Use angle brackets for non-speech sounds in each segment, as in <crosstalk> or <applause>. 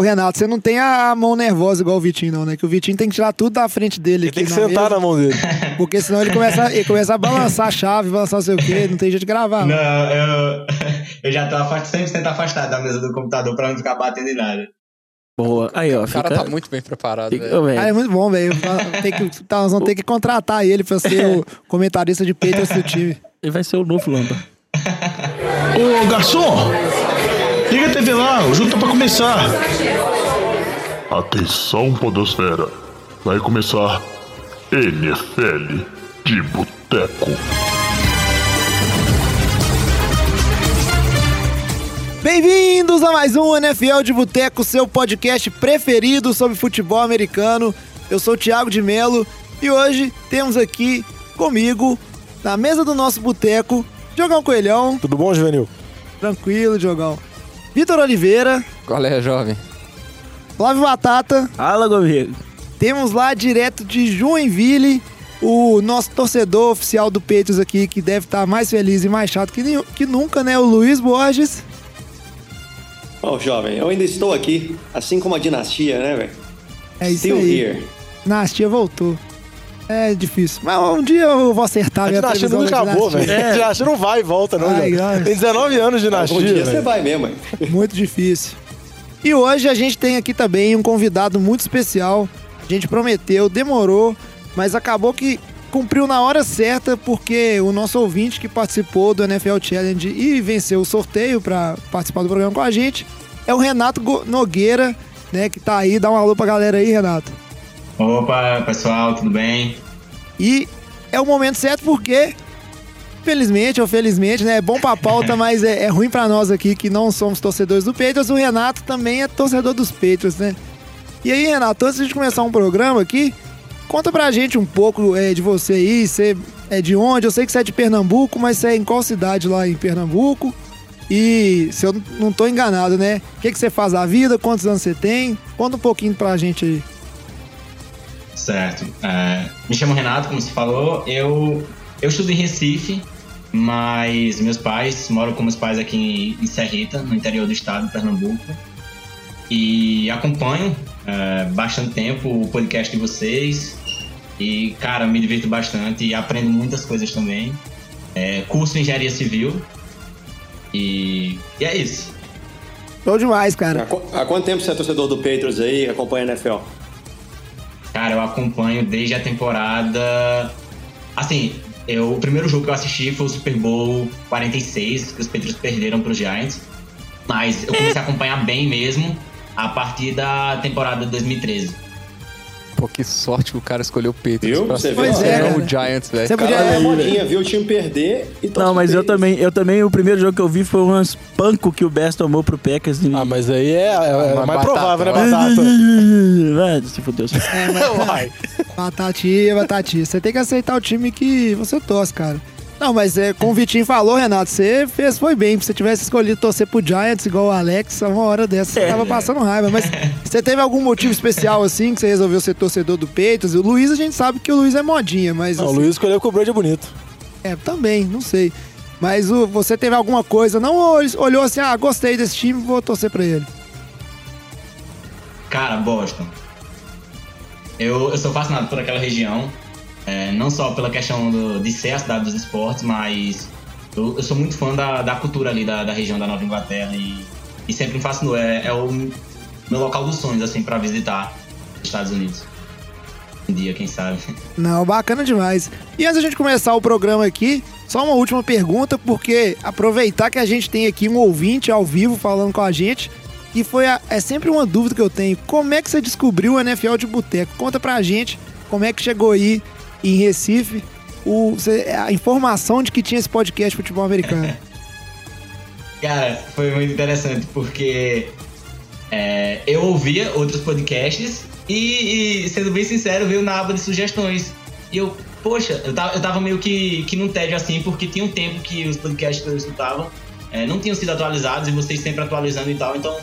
Ô, Renato, você não tem a mão nervosa igual o Vitinho, não, né? Que o Vitinho tem que tirar tudo da frente dele. Ele tem que sentar mesa, na mão dele. <laughs> Porque senão ele começa, ele começa a balançar a chave, balançar não sei o quê, não tem jeito de gravar. Não, eu, <laughs> eu já tô afastado, 100% afastado da mesa do computador pra não ficar batendo em nada. Boa. Aí, ó. O cara fica... tá muito bem preparado, Fica-. Ah, é muito bom, velho. Tem que- tá, Nós vamos ter que contratar ele pra ser o <laughs> comentarista de Patriots do time. Ele vai ser o novo Lamba. Ô, garçom! Lá, o jogo tá pra começar. Atenção, Podosfera. Vai começar NFL de Boteco. Bem-vindos a mais um NFL de Boteco, seu podcast preferido sobre futebol americano. Eu sou o Thiago de Melo e hoje temos aqui comigo, na mesa do nosso boteco, Diogão Coelhão. Tudo bom, Juvenil? Tranquilo, Diogão. Vitor Oliveira, Qual é, jovem? Flávio Batata. Fala, Gomes. Temos lá direto de Joinville o nosso torcedor oficial do Peitos aqui, que deve estar mais feliz e mais chato que, nenhum- que nunca, né? O Luiz Borges. Ó, jovem, eu ainda estou aqui, assim como a dinastia, né, velho? É isso Still aí. here. Nastia voltou. É difícil. Mas um dia eu vou acertar A minha dinastia previsão nunca acabou, velho. A dinastia não vai e volta, não. Ai. Tem 19 anos de dinastia. Algum dia você velho. vai mesmo, hein? <laughs> Muito difícil. E hoje a gente tem aqui também um convidado muito especial. A gente prometeu, demorou, mas acabou que cumpriu na hora certa, porque o nosso ouvinte que participou do NFL Challenge e venceu o sorteio para participar do programa com a gente é o Renato Nogueira, né, que tá aí. Dá um alô pra galera aí, Renato. Opa, pessoal, tudo bem? E é o momento certo porque, felizmente ou felizmente, né? É bom pra pauta, <laughs> mas é, é ruim pra nós aqui que não somos torcedores do Patriots. O Renato também é torcedor dos Patriots, né? E aí, Renato, antes de começar um programa aqui, conta pra gente um pouco é, de você aí. Você é de onde? Eu sei que você é de Pernambuco, mas você é em qual cidade lá em Pernambuco? E se eu não tô enganado, né? O que, que você faz da vida? Quantos anos você tem? Conta um pouquinho pra gente aí. Certo. É, me chamo Renato, como você falou. Eu, eu estudo em Recife, mas meus pais moram com meus pais aqui em Serrita, no interior do estado de Pernambuco. E acompanho é, bastante tempo o podcast de vocês. E, cara, me divirto bastante e aprendo muitas coisas também. É, curso em Engenharia Civil. E, e é isso. Show demais, Há, cara. qu- há quanto tempo você é torcedor do Patriots aí acompanha a NFL? Cara, eu acompanho desde a temporada. Assim, eu, o primeiro jogo que eu assisti foi o Super Bowl 46, que os Patriots perderam para os Giants. Mas eu comecei a acompanhar bem mesmo a partir da temporada de 2013. Pô, que sorte que o cara escolheu o Patriots Viu? pra Você ser viu? Pois é, o Giants, velho. Você podia- é modinha, viu o time perder e Não, mas eu também, eu também, o primeiro jogo que eu vi foi um espanco que o Best tomou pro Packers. E... Ah, mas aí é, é- é mais batata, provável, né. Batata? <laughs> Vai, se fudeu. É, mas- <laughs> Vai. Batatinha, batatinha. Você tem que aceitar o time que você torce, cara. Não, mas é, como o Vitinho falou, Renato, você fez, foi bem. Se você tivesse escolhido torcer pro Giants igual o Alex, uma hora dessa você tava passando raiva. Mas <laughs> você teve algum motivo especial, assim, que você resolveu ser torcedor do Peitos? O Luiz, a gente sabe que o Luiz é modinha, mas... Não, o assim, Luiz escolheu que o Brady é bonito. É, também, não sei. Mas o, você teve alguma coisa, não ol- olhou assim, ah, gostei desse time, vou torcer pra ele. Cara, Boston. Eu, eu sou fascinado por aquela região. É, não só pela questão do- de ser a cidade dos esportes, mas eu, eu sou muito fã da, da cultura ali da, da região da Nova Inglaterra e, e sempre me fascinou. É, é o meu local dos sonhos, assim, pra visitar os Estados Unidos. Um dia, quem sabe. Não, bacana demais. E antes da gente começar o programa aqui, só uma última pergunta, porque aproveitar que a gente tem aqui um ouvinte ao vivo falando com a gente, e foi a- é sempre uma dúvida que eu tenho. Como é que você descobriu o NFL de boteco? Conta pra gente como é que chegou aí em Recife o, a informação de que tinha esse podcast de futebol americano. <laughs> Cara, foi muito interessante porque é, eu ouvia outros podcasts e, e, sendo bem sincero, veio na aba de sugestões. E eu, poxa, eu tava, eu tava meio que, que num tédio assim, porque tinha um tempo que os podcasts que eu escutava é, não tinham sido atualizados e vocês sempre atualizando e tal. Então,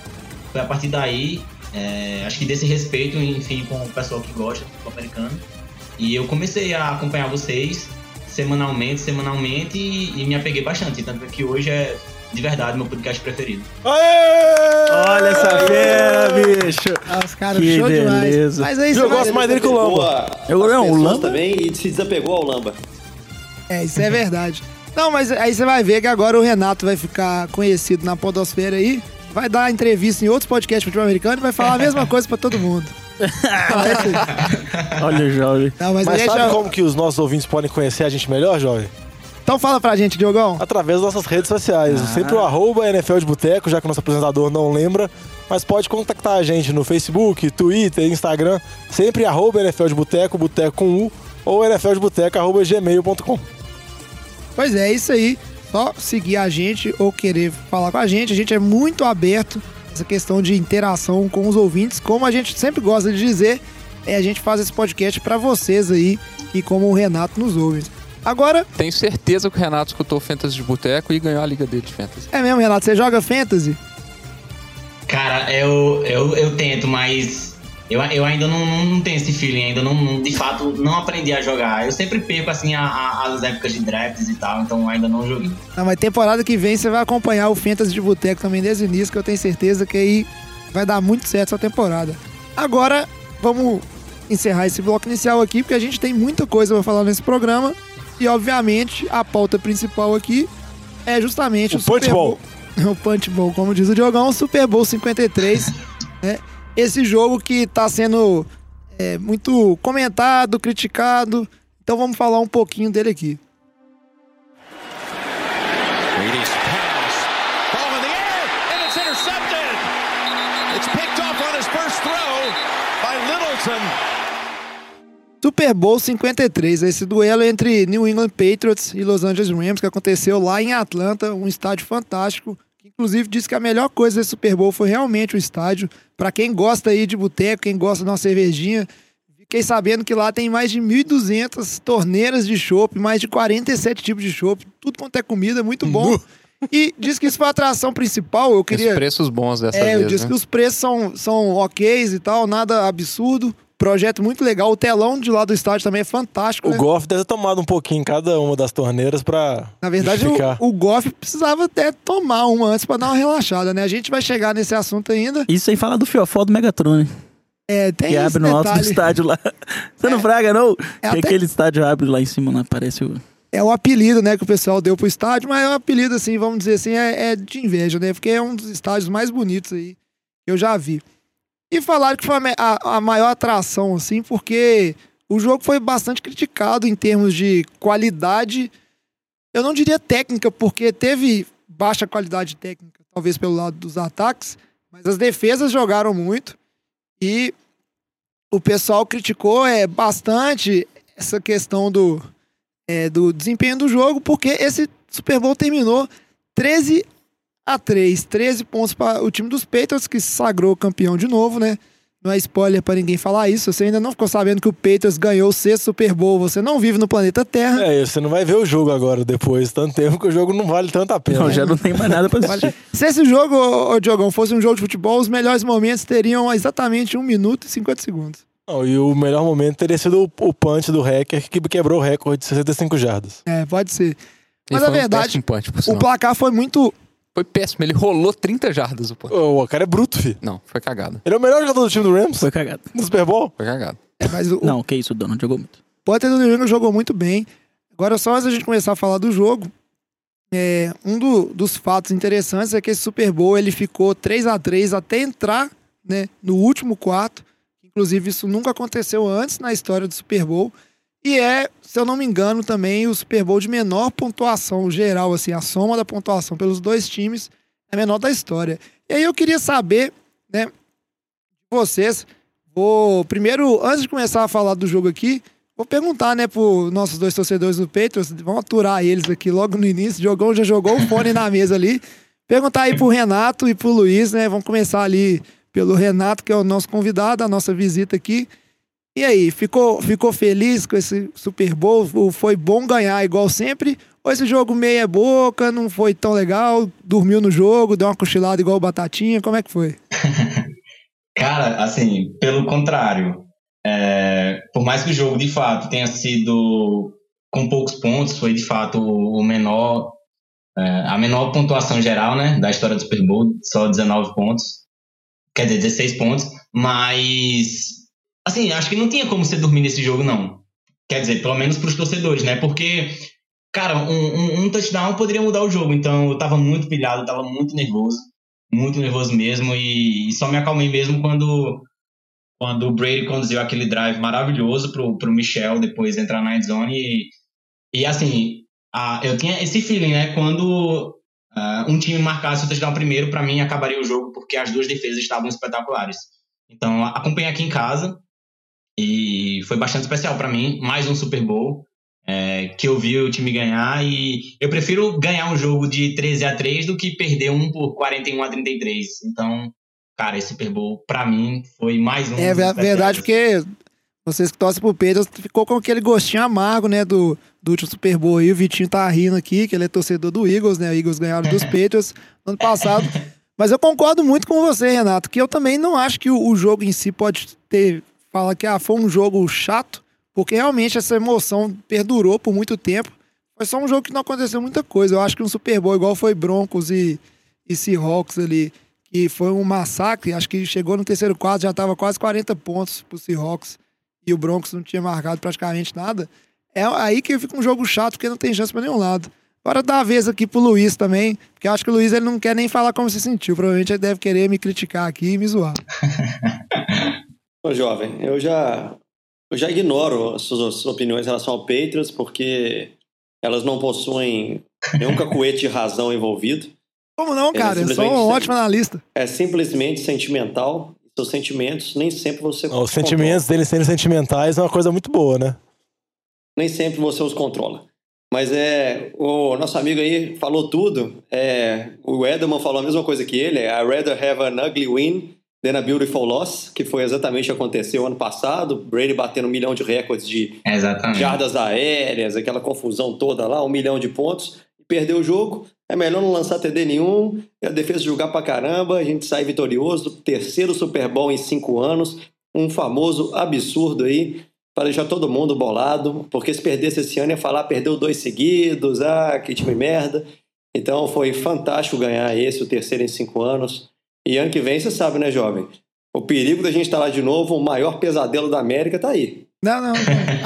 foi a partir daí, é, acho que desse respeito, enfim, com o pessoal que gosta do futebol americano. E eu comecei a acompanhar vocês semanalmente, semanalmente e, e me apeguei bastante. Tanto é que hoje é de verdade meu podcast preferido. Aê! Olha essa fera, bicho. Ah, os caras, Que show demais. beleza. Mas aí você Eu gosto mais dele que o Lamba. Eu- não, o Lamba- também e se desapegou ao Lamba. É, isso é verdade. Não, mas aí você vai ver que agora o Renato vai ficar conhecido na podosfera aí, vai dar entrevista em outros podcasts de futebol americano e vai falar a mesma <laughs> coisa pra todo mundo. É. <laughs> Olha o jovem. Não, mas, Mas deixa... sabe como que os nossos ouvintes podem conhecer a gente melhor, jovem? Então fala pra gente, Diogão. Através das nossas redes sociais. Ah. Sempre o arroba NFL de Boteco, já que o nosso apresentador não lembra. Mas pode contactar a gente no Facebook, Twitter, Instagram. Sempre arroba NFL de Boteco, Boteco com U, ou NFLdeboteco, arroba gmail.com. Pois é, é isso aí. Só seguir a gente ou querer falar com a gente. A gente é muito aberto essa questão de interação com os ouvintes. Como a gente sempre gosta de dizer, é a gente faz esse podcast pra vocês aí e como o Renato nos ouve. Agora, Tenho certeza que o Renato escutou o Fantasy de Boteco e ganhou a liga dele de Fantasy. é mesmo, Renato, você joga Fantasy? Cara, eu, eu, eu tento, mas eu, eu ainda não, não, não tenho esse feeling, ainda não, não- de fato não aprendi a jogar. Eu sempre perco assim a- a- as épocas de drafts e tal, então ainda não joguei. Não, mas temporada que vem você vai acompanhar o Fantasy de Boteco também desde o início, que eu tenho certeza que aí vai dar muito certo essa temporada. Agora, vamos encerrar esse bloco inicial aqui, porque a gente tem muita coisa pra falar nesse programa. E, obviamente, a pauta principal aqui é justamente O o, Punch Bowl. <laughs> o Punch Bowl, como diz o Diogão, o Super Bowl 53. <laughs> né? Esse jogo que tá sendo é, muito comentado, criticado. Então vamos falar um pouquinho dele aqui. Super Bowl 53, esse duelo entre New England Patriots e Los Angeles Rams que aconteceu lá em Atlanta, um estádio fantástico. Inclusive disse que a melhor coisa desse Super Bowl foi realmente o estádio. Pra quem gosta aí de boteco, quem gosta de uma cervejinha, fiquei sabendo que lá tem mais de 1.200 torneiras de chopp, mais de 47 tipos de chopp, tudo quanto é comida, muito bom. E diz que isso foi a atração principal. Eu Os queria preços bons dessa é, eu vez, disse né? que os preços são, são ok e tal, nada absurdo. Projeto muito legal. O telão de lá do estádio também é fantástico. O né? Goff deve ter tomado um pouquinho em cada uma das torneiras pra. Na verdade, justificar. o, o Goff precisava até tomar uma antes pra dar uma relaxada, né? A gente vai chegar nesse assunto ainda. Isso sem falar do fiofó do Megatron, né? É, tem que esse abre no alto do detalhe. estádio lá. <laughs> Você não fraga, não? É que até- aquele estádio abre lá em cima, lá parece o... É o apelido, né, que o pessoal deu pro estádio, mas é um apelido, assim, vamos dizer assim, é, é de inveja, né? Porque é um dos estádios mais bonitos aí que eu já vi. E falaram que foi a, a maior atração, assim, porque o jogo foi bastante criticado em termos de qualidade. Eu não diria técnica, porque teve baixa qualidade técnica, talvez pelo lado dos ataques, mas as defesas jogaram muito. E o pessoal criticou é, bastante essa questão do, é, do desempenho do jogo, porque esse Super Bowl terminou 13 a 3, 13 pontos para o time dos Patriots, que se sagrou campeão de novo, né? Não é spoiler para ninguém falar isso. Você ainda não ficou sabendo que o Patriots ganhou o sexto Super Bowl. Você não vive no planeta Terra. É, você não vai ver o jogo agora depois, tanto tempo que o jogo não vale tanto a pena. Não, já não tem mais nada pra assistir. <laughs> Se esse jogo, ô, ô, Diogão, fosse um jogo de futebol, os melhores momentos teriam exatamente 1 minuto e 50 segundos. Não, e o melhor momento teria sido o, o punch do hacker que quebrou o recorde de 65 jardas. É, pode ser. Mas a um verdade, péssimo punch, o placar foi muito. Foi péssimo, ele rolou 30 jardas o punch. O, cara é bruto, filho. Não, foi cagado. Ele é o melhor jogador do time do Rams Foi cagado. no Super Bowl. Foi cagado. É, mas o, Não, que isso, o Donald jogou muito. Potter do New England jogou muito bem. Agora, só antes da gente começar a falar do jogo, é, um do- dos fatos interessantes é que esse Super Bowl ele ficou 3 a 3 até entrar né, no último quarto. Inclusive, isso nunca aconteceu antes na história do Super Bowl. E é, se eu não me engano, também o Super Bowl de menor pontuação geral, assim, a soma da pontuação pelos dois times é a menor da história. E aí eu queria saber, né, vocês, vou primeiro, antes de começar a falar do jogo aqui, vou perguntar, né, pros nossos dois torcedores do Patriots, vamos aturar eles aqui logo no início, o Diogão já jogou o fone na mesa ali, perguntar aí pro Renato e pro Luiz, né, vamos começar ali pelo Renato, que é o nosso convidado, a nossa visita aqui. E aí, ficou, ficou feliz com esse Super Bowl? Foi bom ganhar igual sempre? Ou esse jogo meia boca, não foi tão legal? Dormiu no jogo, deu uma cochilada igual Batatinha? Como é que foi? <laughs> Cara, assim, pelo contrário, é, por mais que o jogo de fato tenha sido com poucos pontos, foi de fato o menor, é, a menor pontuação geral, né, da história do Super Bowl, só 19 pontos. quer dizer, 16 pontos, mas assim, acho que não tinha como você dormir nesse jogo, não. Quer dizer, pelo menos para os torcedores, né? Porque, cara, um, um, um, touchdown poderia mudar o jogo. Então eu tava muito pilhado, tava muito nervoso. Muito nervoso mesmo. E, e só me acalmei mesmo quando, quando o Brady conduziu aquele drive maravilhoso pro, pro Michel depois entrar na endzone. E, e assim, a, eu tinha esse feeling, né? Quando uh, um time marcasse o touchdown primeiro, para mim acabaria o jogo, porque as duas defesas estavam espetaculares. Então, acompanhei aqui em casa e foi bastante especial para mim. Mais um Super Bowl é, que eu vi o time ganhar e eu prefiro ganhar um jogo de 13 a 3 do que perder um por 41 a 33. Então, cara, esse Super Bowl para mim foi mais um. É verdade, porque vocês que torcem pro Pedro ficou com aquele gostinho amargo, né, do, do último Super Bowl aí. O Vitinho tá rindo aqui, que ele é torcedor do Eagles, né? O Eagles ganharam dos <laughs> Patriots no ano passado. <laughs> Mas eu concordo muito com você, Renato, que eu também não acho que o, o jogo em si pode ter fala que ah, foi um jogo chato, porque realmente essa emoção perdurou por muito tempo. Foi só um jogo que não aconteceu muita coisa. Eu acho que um Super Bowl igual foi Broncos e, e Seahawks ali, que foi um massacre. Acho que chegou no terceiro quarto, já estava quase 40 pontos pro Seahawks e o Broncos não tinha marcado praticamente nada. É aí que fica um jogo chato, porque não tem chance para nenhum lado. Agora dá a vez aqui pro Luiz também, porque eu acho que o Luiz ele não quer nem falar como se sentiu. Provavelmente ele deve querer me criticar aqui e me zoar. <laughs> Ô, jovem, eu já, eu já ignoro as suas, suas opiniões em relação ao Patriots, porque elas não possuem nenhum cacuete de razão envolvido. Como não, cara? É eu sou um ótimo analista. É simplesmente sentimental. Seus sentimentos nem sempre você. Os sentimentos deles serem sentimentais é uma coisa muito boa, né? Nem sempre você os controla. Mas é. O nosso amigo aí falou tudo. É, o Edelman falou a mesma coisa que ele. I rather have an ugly win Then a Beautiful Loss, que foi exatamente o que aconteceu ano passado. Brady batendo um milhão de recordes de exatamente. jardas aéreas, aquela confusão toda lá, um milhão de pontos. Perdeu o jogo, é melhor não lançar TD nenhum, a defesa jogar pra caramba, a gente sai vitorioso. Terceiro Super Bowl em cinco anos, um famoso absurdo aí, para deixar todo mundo bolado, porque se perdesse esse ano ia falar perdeu dois seguidos, ah, que time merda. Então foi fantástico ganhar esse, o terceiro em cinco anos. E ano que vem, você sabe, né, jovem? O perigo da gente estar lá de novo, o maior pesadelo da América tá aí. Não, não.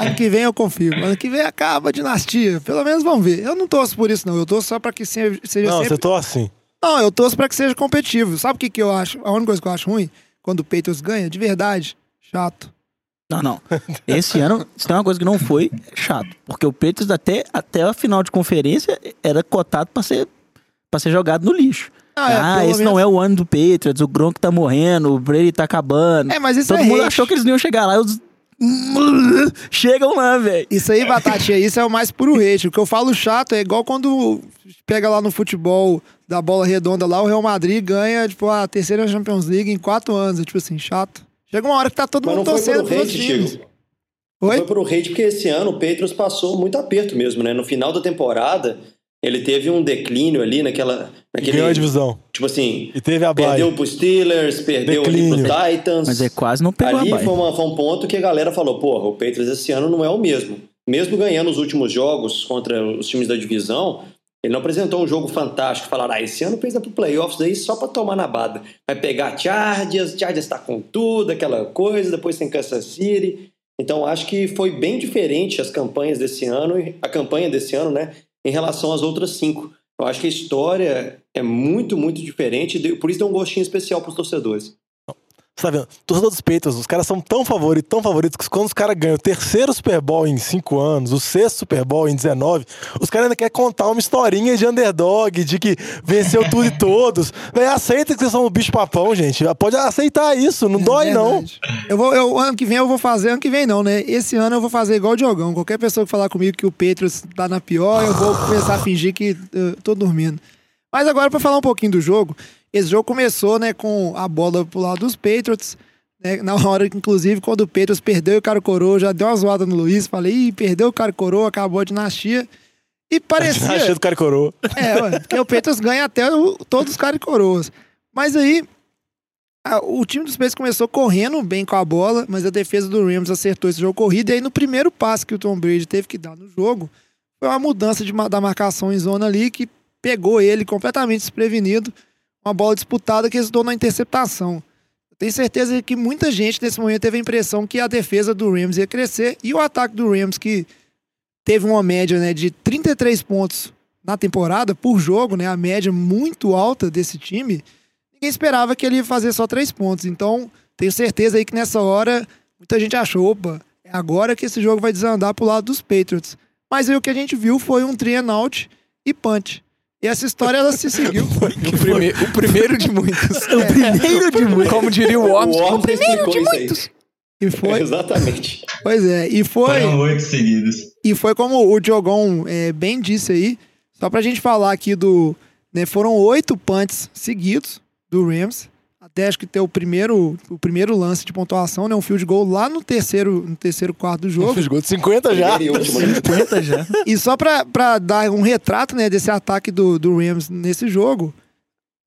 ano que vem eu confio. Ano que vem acaba a dinastia. Pelo menos vamos ver. Eu não torço por isso, não. Eu torço só pra que seja, seja não, sempre... você torce sim. Não, eu torço pra que seja competitivo. Sabe o que, que eu acho? A única coisa que eu acho ruim? Quando o Peitos ganha, de verdade, chato. Não, não. Esse ano, se tem uma coisa que não foi, é chato. Porque o Peitos até, até a final de conferência era cotado pra ser, pra ser jogado no lixo. Ah, é, ah esse menos... não é o ano do Patriots, o Gronk tá morrendo, o Brady tá acabando. É, mas isso Todo é mundo hate. achou que eles não iam chegar lá. Os... <laughs> Chegam lá, velho. Isso aí, Batatinha, isso é o mais puro hate. O que eu falo chato é igual quando pega lá no futebol da bola redonda lá, o Real Madrid ganha, tipo, a terceira Champions League em quatro anos. É tipo assim, chato. Chega uma hora que tá todo Mas mundo não torcendo pros outros times. Oi? Foi pro hate porque esse ano o Patriots passou muito aperto mesmo, né? No final da temporada, ele teve um declínio ali naquela. Naquele, Ganhou a divisão. Tipo assim. E teve a Perdeu pro Steelers, perdeu declínio. ali pro Titans. Mas é quase não pegou Ali a bye. foi, uma, foi um ponto que a galera falou: porra, o Patriots esse ano não é o mesmo. Mesmo ganhando os últimos jogos contra os times da divisão, ele não apresentou um jogo fantástico. Falaram, ah, esse ano fez pro playoffs aí só pra tomar na bada. Vai pegar Chargers, Chargers tá com tudo, aquela coisa, depois tem Kansas City. Então acho que foi bem diferente as campanhas desse ano, a campanha desse ano, né? Em relação às outras cinco. Eu acho que a história é muito, muito diferente, por isso dá um gostinho especial para os torcedores. Você tá vendo? Torcedor dos Patriots, os caras são tão favoritos, tão favoritos, que quando os caras ganham o terceiro Super Bowl em 5 anos, o sexto Super Bowl em 19, os caras ainda querem contar uma historinha de underdog, de que venceu tudo e todos. Véi, aceita que vocês são o bicho papão, gente. Pode aceitar isso, não é dói verdade. não. Eu vou, eu, ano que vem eu vou fazer, ano que vem não, né? Esse ano eu vou fazer igual o Diogão. Qualquer pessoa que falar comigo que o Patriots tá na pior, eu vou começar a fingir que eu tô dormindo. Mas agora, para falar um pouquinho do jogo, esse jogo começou, né, com a bola pro lado dos Patriots. Né, na hora, inclusive, quando o Patriots perdeu o cara coroa, já deu uma zoada no Luiz. Falei, Ih, perdeu o cara coroa, acabou a dinastia. E parecia. <laughs> A dinastia do cara coroa. É, ué, porque o Patriots ganha até o, todos os caras coroas. Mas aí, o time dos Patriots começou correndo bem com a bola, mas a defesa do Rams acertou esse jogo corrido. E aí, no primeiro passe que o Tom Brady teve que dar no jogo, foi uma mudança de, da marcação em zona ali que pegou ele completamente desprevenido. Uma bola disputada que resultou na interceptação. tenho certeza que muita gente nesse momento teve a impressão que a defesa do Rams ia crescer e o ataque do Rams, que teve uma média né, de 33 pontos na temporada por jogo, né, a média muito alta desse time, ninguém esperava que ele ia fazer só três pontos. Então, tenho certeza aí que nessa hora muita gente achou, opa, é agora que esse jogo vai desandar pro lado dos Patriots. Mas aí o que a gente viu foi um three and out e punch. E essa história ela se seguiu. <laughs> O, prime- o primeiro de muitos. <laughs> O primeiro de muitos. Como diria o Worms, O o primeiro de muitos. E foi, Exatamente. pois é, e foi, Foram oito seguidos. e foi como o Diogão é, bem disse aí, só pra gente falar aqui do, né, foram oito punts seguidos do Rams, até acho que ter o primeiro, o primeiro lance de pontuação, né, um field goal lá no terceiro, no terceiro quarto do jogo. Fiz gol de 50 já. Primeiro e último, né? <laughs> 50 já. E só pra, pra dar um retrato, né, desse ataque do, do Rams nesse jogo,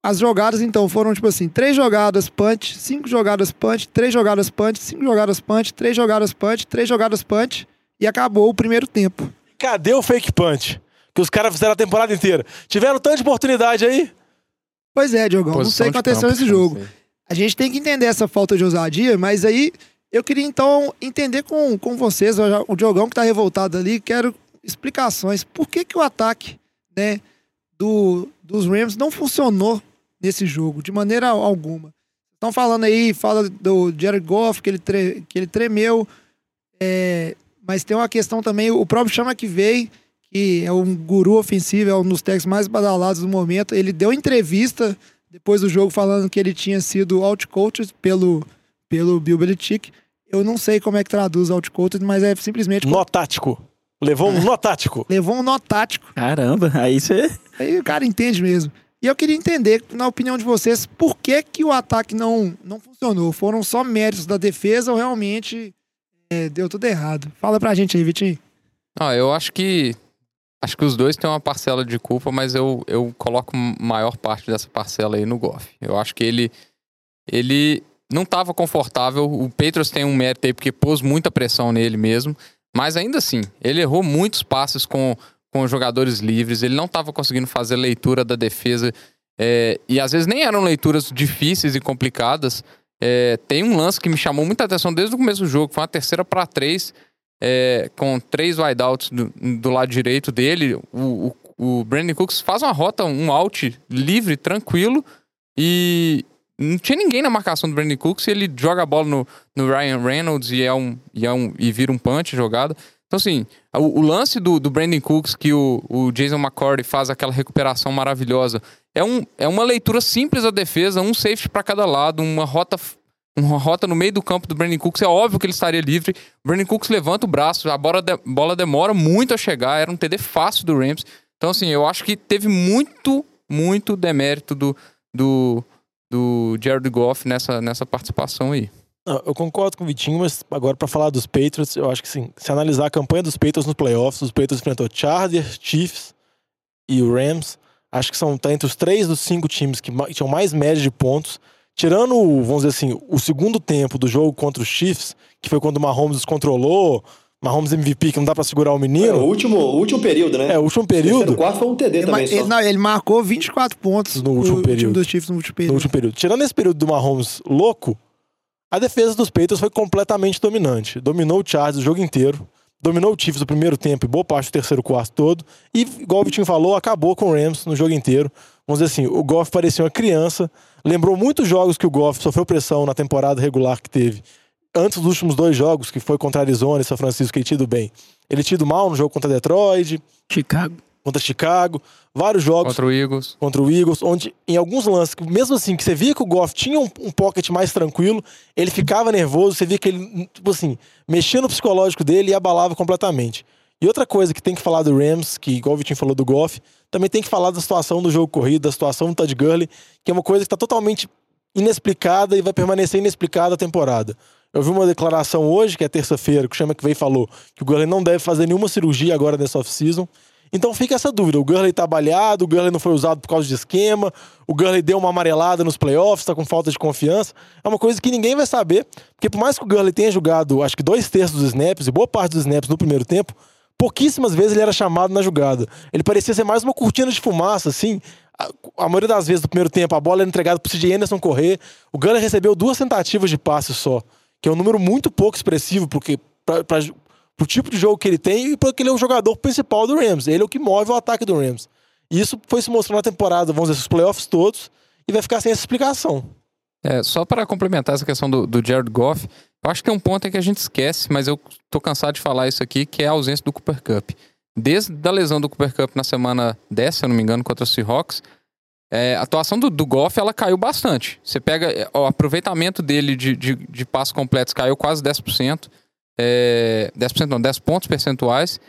as jogadas, então, foram, tipo assim, três jogadas punch, cinco jogadas punch, três jogadas punch, cinco jogadas punch, três jogadas punch, três jogadas punch, e acabou o primeiro tempo. Cadê o fake punch? Que os caras fizeram a temporada inteira. Tiveram tanta oportunidade aí. Pois é, Diogão, não sei o que aconteceu nesse jogo. A gente tem que entender essa falta de ousadia, mas aí eu queria então entender com, com vocês, o o Diogão que tá revoltado ali, quero explicações. Por que, que o ataque né, do, dos Rams não funcionou nesse jogo, de maneira alguma? Estão falando aí, fala do Jared Goff, que ele, tre- que ele tremeu, é, mas tem uma questão também, o próprio Chama que veio, que é um guru ofensivo, é um dos técnicos mais badalados do momento, ele deu entrevista depois do jogo falando que ele tinha sido outcoached pelo, pelo Bill Belichick. Eu não sei como é que traduz outcoached, mas é simplesmente Nó tático. Levou um nó tático. levou um nó tático. Caramba, aí você. Aí o cara entende mesmo. E eu queria entender, na opinião de vocês, por que, que o ataque não, não funcionou? Foram só méritos da defesa ou realmente é, deu tudo errado? Fala pra gente aí, Vitinho. Ah, eu acho que. Acho que os dois têm uma parcela de culpa, mas eu, eu coloco maior parte dessa parcela aí no Goff. Eu acho que ele. Ele não estava confortável. O Patriots tem um mérito aí porque pôs muita pressão nele mesmo. Mas ainda assim, ele errou muitos passes com, com jogadores livres. Ele não estava conseguindo fazer leitura da defesa. é, e às vezes nem eram leituras difíceis e complicadas. É, tem um lance que me chamou muita atenção desde o começo do jogo. Foi uma terceira para três, é, com três wideouts do, do lado direito dele. O, o, o Brandon Cooks faz uma rota, um out livre, tranquilo. E não tinha ninguém na marcação do Brandon Cooks. E ele joga a bola no, no Ryan Reynolds e, é um, e, é um, e vira um punch jogada. Então, assim, o, o lance do, do Brandon Cooks, que o, o Jason McCourty faz aquela recuperação maravilhosa, é, um, é uma leitura simples da defesa, um safety para cada lado, uma rota, uma rota no meio do campo do Brandon Cooks. É óbvio que ele estaria livre. Brandon Cooks levanta o braço, a bola, de- bola demora muito a chegar, era um TD fácil do Rams. Então, assim, eu acho que teve muito, muito demérito do, do, do Jared Goff nessa, nessa participação aí. Eu concordo com o Vitinho, mas agora pra falar dos Patriots, eu acho que sim, se analisar a campanha dos Patriots nos playoffs, os Patriots enfrentou Chargers, Chiefs e o Rams. Acho que são tá entre os três dos cinco times que tinham mais média de pontos. Tirando, o, vamos dizer assim, o segundo tempo do jogo contra os Chiefs, que foi quando o Mahomes descontrolou, Mahomes MVP, que não dá pra segurar o É, o menino. último, o último período, né? É, o último O terceiro período. quarto foi um TD Ele, também ele- só. não, ele marcou 24 pontos No último o time período. dos Chiefs no último no período. último período. Tirando esse período do Mahomes louco, a defesa dos Patriots foi completamente dominante. Dominou o Chargers o jogo inteiro. Dominou o Chiefs o primeiro tempo e boa parte do terceiro quarto todo. E, igual o Vitinho falou, acabou com o Rams no jogo inteiro. Vamos dizer assim, o Goff parecia uma criança. Lembrou muitos jogos que o Goff sofreu pressão na temporada regular que teve. Antes dos últimos dois jogos, que foi contra a Arizona e São Francisco, que ele tido bem. Ele tido mal no jogo contra Detroit, Chicago. contra Chicago. Vários jogos Contra o Eagles. contra o Eagles, onde em alguns lances, mesmo assim, que você via que o Goff tinha um, um pocket mais tranquilo, ele ficava nervoso, você via que ele, tipo assim, mexia no psicológico dele e abalava completamente. E outra coisa que tem que falar do Rams, que igual o Vitinho falou do Goff, também tem que falar da situação do jogo corrido, da situação do Todd Gurley, que é uma coisa que está totalmente inexplicada e vai permanecer inexplicada a temporada. Eu vi uma declaração hoje, que é terça-feira, que o Chama que veio falou que o Gurley não deve fazer nenhuma cirurgia agora nessa off-season. Então fica essa dúvida. O Gurley tá balhado, o Gurley não foi usado por causa de esquema, o Gurley deu uma amarelada nos playoffs, tá com falta de confiança. É uma coisa que ninguém vai saber, porque por mais que o Gurley tenha jogado, acho que dois terços dos snaps e boa parte dos snaps no primeiro tempo, pouquíssimas vezes ele era chamado na jogada. Ele parecia ser mais uma cortina de fumaça, assim. a, a maioria das vezes do primeiro tempo, a bola era entregada pro CJ Anderson correr. O Gunner recebeu duas tentativas de passe só, que é um número muito pouco expressivo, porque pra, pra, pro tipo de jogo que ele tem e porque ele é o jogador principal do Rams. Ele é o que move o ataque do Rams. E isso foi se mostrando na temporada, vamos dizer, os playoffs todos, e vai ficar sem essa explicação. É, só para complementar essa questão do, do Jared Goff, eu acho que tem um ponto que a gente esquece, mas eu tô cansado de falar isso aqui, que é a ausência do Cooper Cup. Desde a lesão do Cooper Cup na semana 10, se eu não me engano, contra os Seahawks, é, a atuação do, do Goff ela caiu bastante. Você pega é, o aproveitamento dele de, de, de passos completos caiu quase 10%. É, 10% não, 10 pontos percentuais.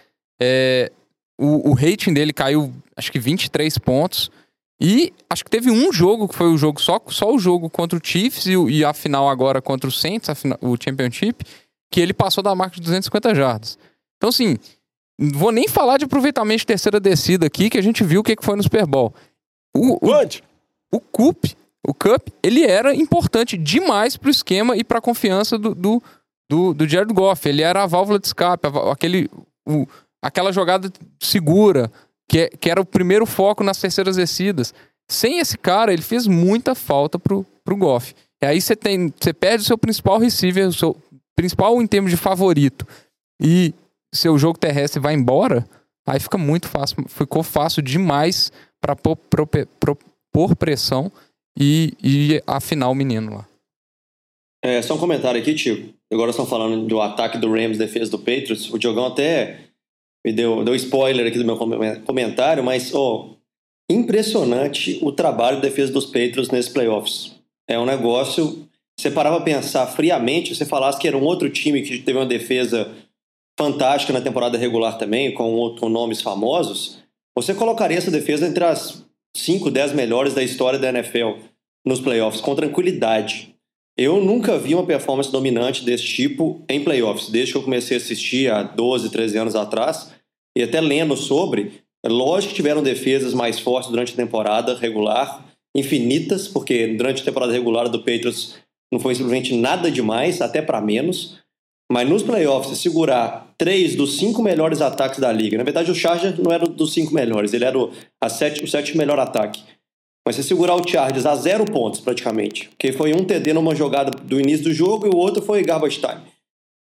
É, o, o rating dele caiu, acho que 23 pontos. E acho que teve um jogo que foi o jogo, só, só o jogo contra o Chiefs e, e a final agora contra o Saints, final, o Championship, que ele passou da marca de 250 jardas. Então, assim, vou nem falar de aproveitamento de terceira descida aqui, que a gente viu o que foi no Super Bowl. O, o, o Cup, o Cup, ele era importante demais pro esquema e pra confiança do, do, do, do Jared Goff. Ele era a válvula de escape, aquele, o, aquela jogada segura, que, que era o primeiro foco nas terceiras descidas. Sem esse cara, ele fez muita falta pro, pro Goff. E aí você tem, você perde o seu principal receiver, o seu principal em termos de favorito. E seu jogo terrestre vai embora, aí fica muito fácil, ficou fácil demais para pôr, pôr, pressão e, e afinar o menino lá. É, só um comentário aqui, tio. Agora estão falando do ataque do Rams, defesa do Patriots. O Diogão até me deu, deu spoiler aqui do meu comentário, mas oh, impressionante o trabalho de defesa dos Patriots nesses playoffs. É um negócio. Você parava a pensar friamente, você falasse que era um outro time que teve uma defesa fantástica na temporada regular também, com, com nomes famosos, você colocaria essa defesa entre as 5, 10 melhores da história da NFL nos playoffs, com tranquilidade. Eu nunca vi uma performance dominante desse tipo em playoffs, desde que eu comecei a assistir há 12, 13 anos atrás e até lendo sobre, é lógico que tiveram defesas mais fortes durante a temporada regular, infinitas, porque durante a temporada regular do Patriots não foi simplesmente nada demais, até para menos. Mas nos playoffs, segurar três dos cinco melhores ataques da liga. Na verdade, o Chargers não era dos cinco melhores, ele era o, a sete, o sétimo melhor ataque. Mas você segurar o Chargers a zero pontos, praticamente. Porque foi um TD numa jogada do início do jogo e o outro foi garbage time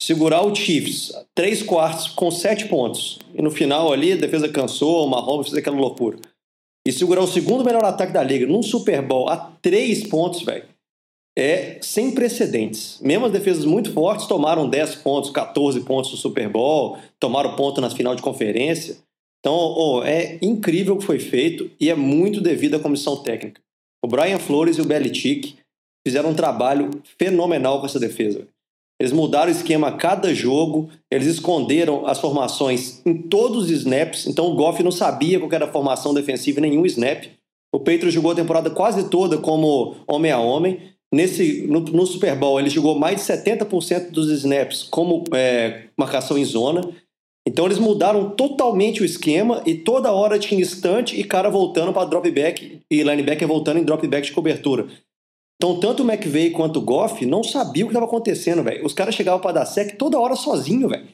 segurar o Chiefs três quartos com sete pontos. E no final ali a defesa cansou, o Mahomes fez aquela loucura. E segurar o segundo melhor ataque da liga num Super Bowl a três pontos, velho, é sem precedentes. Mesmo as defesas muito fortes tomaram 10 pontos, 14 pontos no Super Bowl, tomaram ponto na final de conferência. Então, oh, é incrível o que foi feito e é muito devido à comissão técnica. O Brian Flores e o Belichick fizeram um trabalho fenomenal com essa defesa. Véio. Eles mudaram o esquema a cada jogo, eles esconderam as formações em todos os snaps, então o Goff não sabia qual era a formação defensiva em nenhum snap. O Patriots jogou a temporada quase toda como homem a homem. Nesse, no, no Super Bowl, ele jogou mais de 70% dos snaps como é, marcação em zona. Então eles mudaram totalmente o esquema e toda hora tinha instante e cara voltando para dropback e linebacker voltando em dropback de cobertura. Então, tanto o McVeigh quanto o Goff não sabiam o que estava acontecendo, velho. Os caras chegavam para dar sec toda hora sozinho, velho.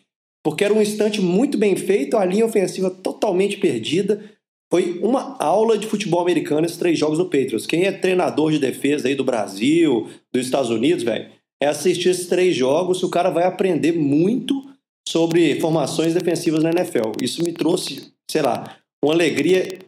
Porque era um instante muito bem feito, a linha ofensiva totalmente perdida. Foi uma aula de futebol americano esses três jogos do Patriots. Quem é treinador de defesa aí do Brasil, dos Estados Unidos, velho, é assistir esses três jogos, o cara vai aprender muito sobre formações defensivas na NFL. Isso me trouxe, sei lá, uma alegria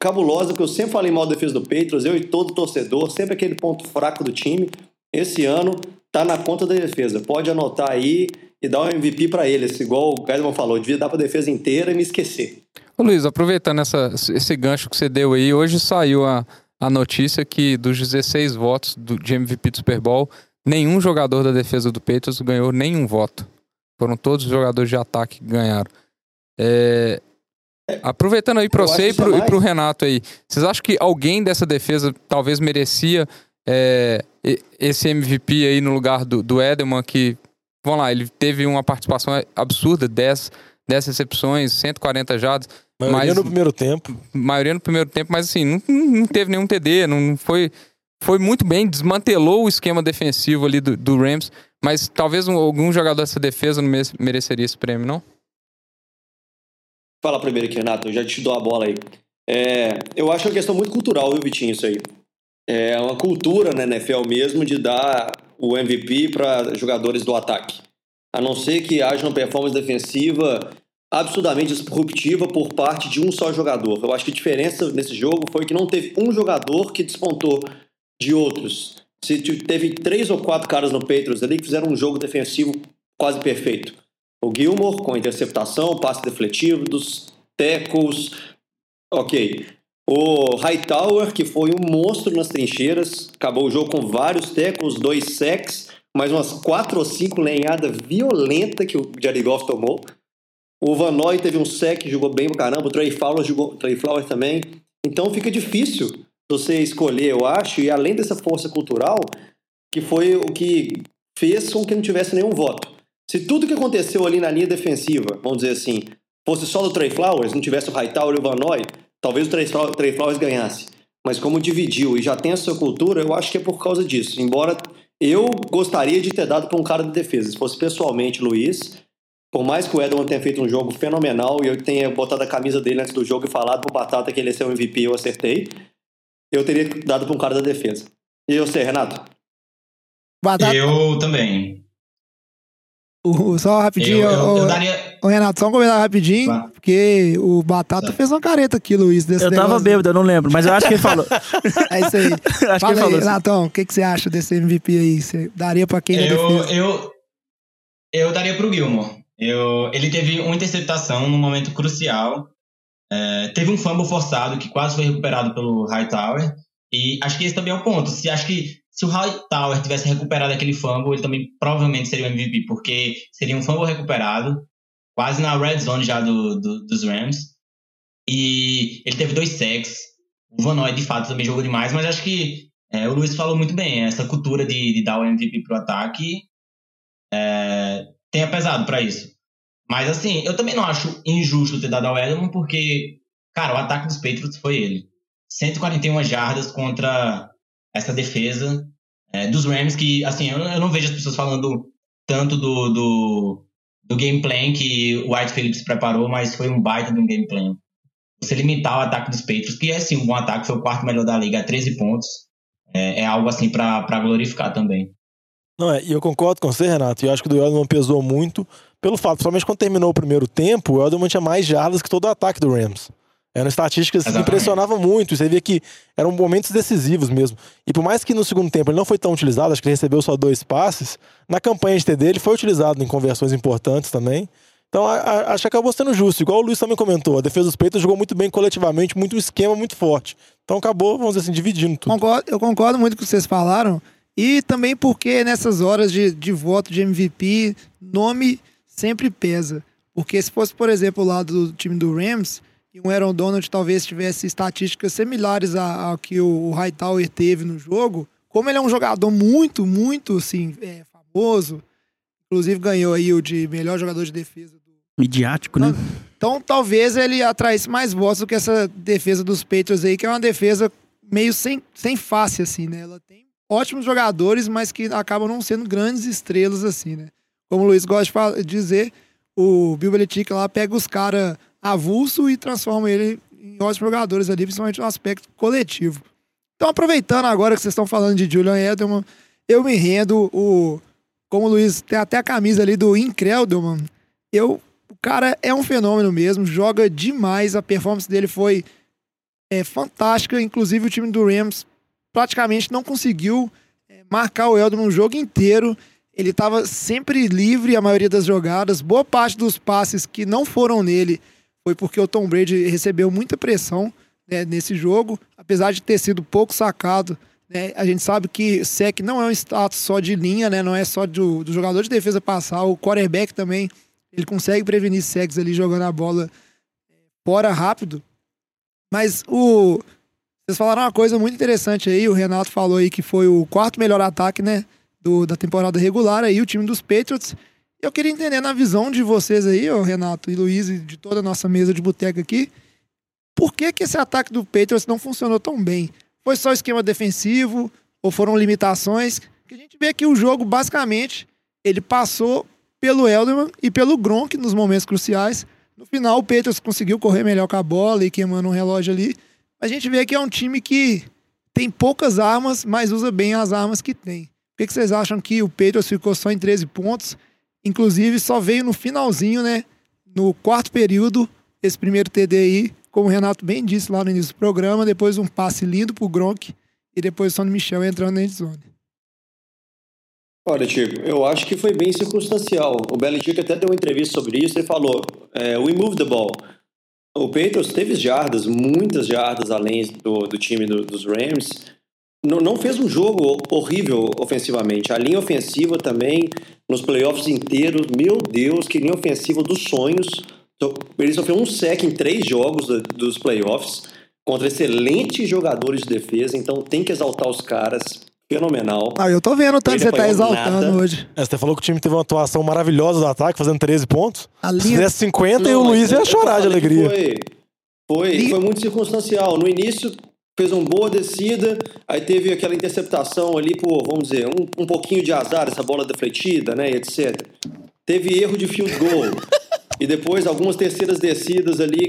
cabulosa, porque eu sempre falei mal da defesa do Patriots, eu e todo torcedor, sempre aquele ponto fraco do time. Esse ano tá na conta da defesa. Pode anotar aí e dar um MVP para eles, igual o Gaisman falou, devia dar para defesa inteira e me esquecer. Ô Luiz, aproveitando essa, esse gancho que você deu aí, hoje saiu a, a notícia que dos 16 votos do, de MVP do Super Bowl, nenhum jogador da defesa do Patriots ganhou nenhum voto. Foram todos os jogadores de ataque que ganharam. É, Aproveitando aí para você e para o Renato aí, vocês acham que alguém dessa defesa talvez merecia é, esse MVP aí no lugar do, do Edelman, que, vamos lá, ele teve uma participação absurda, 10, 10 recepções, 140 jardas. Maioria mas, no primeiro tempo. Maioria no primeiro tempo, mas assim, não, não teve nenhum TD, não foi, foi muito bem, desmantelou o esquema defensivo ali do, do Rams, mas talvez um, algum jogador dessa defesa não mereceria esse prêmio, não? Fala primeiro aqui, Renato, eu já te dou a bola aí. É, eu acho uma questão muito cultural, viu, Vitinho, isso aí. É uma cultura na NFL mesmo de dar o MVP para jogadores do ataque. A não ser que haja uma performance defensiva absurdamente disruptiva por parte de um só jogador. Eu acho que a diferença nesse jogo foi que não teve um jogador que despontou de outros. Se teve três ou quatro caras no Patriots ali que fizeram um jogo defensivo quase perfeito. O Gilmore com interceptação, passe defletivo, dos tackles, ok. O Hightower, que foi um monstro nas trincheiras, acabou o jogo com vários tackles, dois sacks, mais umas quatro ou cinco lenhadas violentas que o Jared Goff tomou. O Van Noy teve um sec, jogou bem pra caramba. O Trey Flowers jogou, Trey Flowers também. Então fica difícil você escolher, eu acho. E além dessa força cultural, que foi o que fez com que não tivesse nenhum voto. Se tudo que aconteceu ali na linha defensiva, vamos dizer assim, fosse só do Trey Flowers, não tivesse o Hightower e o Van Noy, talvez o Trey Flowers ganhasse. Mas como dividiu e já tem a sua cultura, eu acho que é por causa disso. Embora eu gostaria de ter dado para um cara de defesa. Se fosse pessoalmente Luiz, por mais que o Edson tenha feito um jogo fenomenal e eu tenha botado a camisa dele antes do jogo e falado pro Batata que ele ia ser o MVP eu acertei, eu teria dado para um cara da defesa. E você, Renato? Batata. Eu também. O, só rapidinho, eu, eu, o, eu daria... o Renato, só um comentário rapidinho, tá. porque o Batata tá. fez uma careta aqui, Luiz. Desse eu negócio. tava bêbado, eu não lembro, mas eu acho que ele falou. <laughs> é isso aí. <laughs> acho Fala que ele aí, Renatão, o que, que você acha desse MVP aí? Você daria pra quem eu? Eu, eu daria pro Gilmore. Eu, ele teve uma interceptação num momento crucial. É, teve um fumble forçado que quase foi recuperado pelo Hightower. E acho que esse também é o ponto. Se acho que se o Hightower tivesse recuperado aquele fumble, ele também provavelmente seria o MVP, porque seria um fumble recuperado, quase na red zone já do, do dos Rams. E ele teve dois sacks. O Van Noy, de fato, também jogou demais, mas acho que é, o Luiz falou muito bem. Essa cultura de, de dar o MVP pro ataque é, tenha pesado para isso. Mas assim, eu também não acho injusto ter dado ao Edelman, porque, cara, o ataque dos Patriots foi ele. 141 jardas contra essa defesa é, dos Rams, que, assim, eu, eu, não vejo as pessoas falando tanto do, do, do gameplay que o White Phillips preparou, mas foi um baita de um gameplay. Você limitar o ataque dos Patriots, que é sim um bom ataque, foi o quarto melhor da liga, 13 pontos, é, é algo assim para glorificar também. Não, é, e eu concordo com você, Renato, e eu acho que o do Edelman pesou muito pelo fato, principalmente quando terminou o primeiro tempo, o Edelman tinha mais jardas que todo o ataque do Rams. Eram estatísticas que impressionavam muito. Você via que eram momentos decisivos mesmo. E por mais que no segundo tempo ele não foi tão utilizado, acho que ele recebeu só dois passes, na campanha de TD ele foi utilizado em conversões importantes também. Então a, a, acho que acabou sendo justo. Igual o Luiz também comentou, a defesa dos Peitos jogou muito bem coletivamente, muito um esquema muito forte. Então acabou, vamos dizer assim, dividindo tudo. Concordo, eu concordo muito com o que vocês falaram. E também porque nessas horas de, de voto de MVP, nome sempre pesa. Porque se fosse, por exemplo, o lado do time do Rams, e um Aaron Donald talvez tivesse estatísticas similares ao que o Hightower teve no jogo, como ele é um jogador muito, muito, assim, é, famoso, inclusive ganhou aí o de melhor jogador de defesa. Do... Midiático, né? Então, talvez ele atraísse mais votos do que essa defesa dos Patriots aí, que é uma defesa meio sem, sem face, assim, né? Ela tem ótimos jogadores, mas que acabam não sendo grandes estrelas assim, né? Como o Luiz gosta de dizer, o Bill Belichick lá pega os caras avulso e transforma ele em ótimos jogadores ali, principalmente no aspecto coletivo. Então, aproveitando agora que vocês estão falando de Julian Edelman, eu me rendo o... Como o Luiz tem até a camisa ali do Incredelman, eu... O cara é um fenômeno mesmo, joga demais, a performance dele foi é, fantástica, inclusive o time do Rams praticamente não conseguiu é, marcar o Eldon no jogo inteiro. Ele estava sempre livre a maioria das jogadas. Boa parte dos passes que não foram nele foi porque o Tom Brady recebeu muita pressão né, nesse jogo, apesar de ter sido pouco sacado. Né, a gente sabe que sec não é um status só de linha, né, não é só do, do jogador de defesa passar. O quarterback também ele consegue prevenir secs ali jogando a bola é, fora rápido. Mas o vocês falaram uma coisa muito interessante aí, o Renato falou aí que foi o quarto melhor ataque, né, do, da temporada regular aí, o time dos Patriots. Eu queria entender na visão de vocês aí, o Renato e Luiz, e de toda a nossa mesa de boteca aqui, por que que esse ataque do Patriots não funcionou tão bem? Foi só esquema defensivo ou foram limitações? Que a gente vê que o jogo, basicamente, ele passou pelo Elderman e pelo Gronk nos momentos cruciais, No final, o Patriots conseguiu correr melhor com a bola e queimando um relógio ali. A gente vê que é um time que tem poucas armas, mas usa bem as armas que tem. Por que, que vocês acham que o Patriots ficou só em 13 pontos? Inclusive, só veio no finalzinho, né? No quarto período, esse primeiro TD aí, como o Renato bem disse lá no início do programa, depois um passe lindo pro Gronk e depois o Sonny Michel entrando na endzone. Olha, Chico, eu acho que foi bem circunstancial. O Belichick até deu uma entrevista sobre isso e falou: é, we move the ball. O Patriots teve jardas, muitas jardas além do, do time do, dos Rams. Não, não fez um jogo horrível ofensivamente. A linha ofensiva também, nos playoffs inteiros, meu Deus, que linha ofensiva dos sonhos. Ele sofreu um sec em três jogos dos playoffs contra excelentes jogadores de defesa, então tem que exaltar os caras fenomenal. Ah, eu tô vendo o tanto que você tá exaltando nada. hoje. É, você falou que o time teve uma atuação maravilhosa do ataque, fazendo 13 pontos. A linha... Se desse 50 Não, e o Luiz ia chorar de alegria. Foi, foi, foi muito circunstancial. No início fez uma boa descida, aí teve aquela interceptação ali por, vamos dizer, um, um pouquinho de azar, essa bola defletida, né, etc. Teve erro de field goal. e depois algumas terceiras descidas ali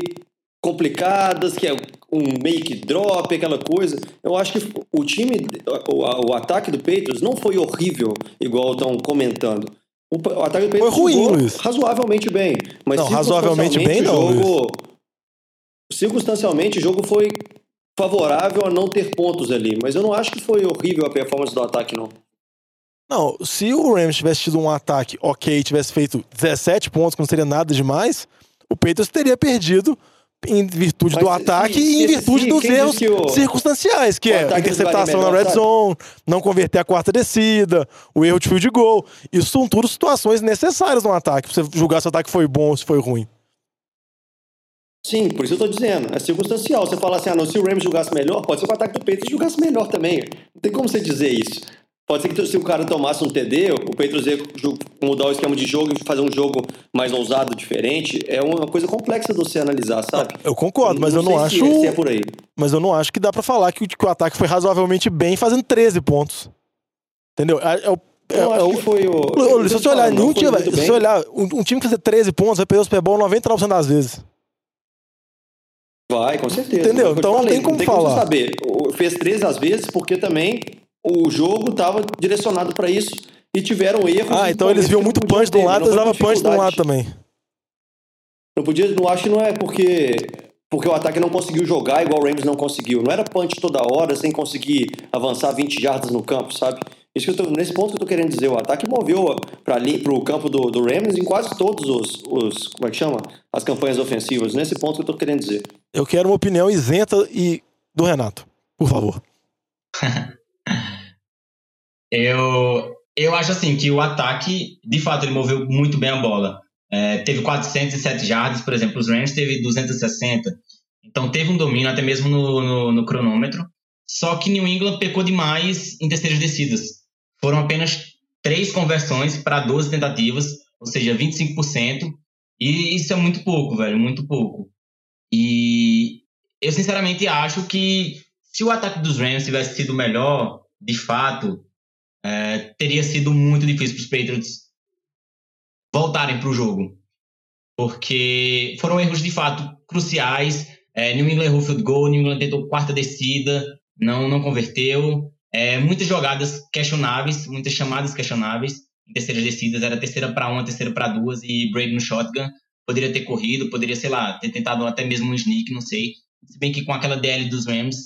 complicadas, que é um make drop, aquela coisa. Eu acho que o time, o, o ataque do Patriots não foi horrível, igual estão comentando. O, o, ataque do Patriots foi ruim, Luiz. razoavelmente bem. Mas não, razoavelmente bem não, jogo, Circunstancialmente, o jogo foi favorável a não ter pontos ali. Mas eu não acho que foi horrível a performance do ataque, não. Não, se o Rams tivesse tido um ataque ok, tivesse feito 17 pontos, que não seria nada demais, o Patriots teria perdido em virtude Mas, do ataque sim, e em virtude dos erros que o... circunstanciais, que é a interceptação na red sabe? zone, não converter a quarta descida, o erro de field de gol. Isso são tudo situações necessárias no ataque, pra você julgar se o ataque foi bom ou se foi ruim. Sim, por isso eu tô dizendo. É circunstancial. Você fala assim, ah, não, se o Rams jogasse melhor, pode ser que o ataque do Patriots jogasse melhor também. Não tem como você dizer isso. Pode ser que se o cara tomasse um TD, o Patriots ia mudar o esquema de jogo e fazer um jogo mais ousado, diferente. É uma coisa complexa de você analisar, sabe? Eu concordo, mas não eu não acho. Se, é por aí. Mas eu não acho que dá para falar que, que, o ataque foi razoavelmente bem fazendo 13 pontos. Entendeu? É, é o eu é, acho que foi o. se você olhar, nenhum time, um, um, time que fazer 13 pontos vai perder o Super Bowl 99% das vezes. Vai, com certeza. Entendeu? Então não tem como não tem falar. Como saber. Fez 13 às vezes porque também o jogo estava direcionado para isso e tiveram erros. Ah, então eles viam muito punch de um lado, eles davam punch de um lado também. Não podia, não acho que não é porque porque o ataque não conseguiu jogar igual o Rams não conseguiu. Não era punch toda hora sem conseguir avançar 20 jardas no campo, sabe? Isso que eu tô, nesse ponto que eu tô querendo dizer, o ataque moveu para o campo do, do Rams em quase todos os, os, como é que chama? As campanhas ofensivas. Nesse ponto que eu tô querendo dizer. Eu quero uma opinião isenta e do Renato, por favor. <laughs> Eu, eu acho assim que o ataque, de fato, ele moveu muito bem a bola. É, teve 407 jardas, por exemplo, os Rams teve 260. Então teve um domínio até mesmo no, no, no cronômetro. Só que New England pecou demais em terceiras descidas. Foram apenas três conversões para 12 tentativas, ou seja, 25%. E isso é muito pouco, velho, muito pouco. E eu sinceramente acho que se o ataque dos Rams tivesse sido melhor, de fato, é, teria sido muito difícil para os Patriots voltarem para o jogo. Porque foram erros de fato cruciais. É, New England errou field goal, New England tentou quarta descida, não, não converteu. É, muitas jogadas questionáveis, muitas chamadas questionáveis em terceiras descidas. Era terceira para uma, terceira para duas e Brady no shotgun. Poderia ter corrido, poderia, sei lá, ter tentado até mesmo um sneak, não sei. Se bem que com aquela DL dos Rams,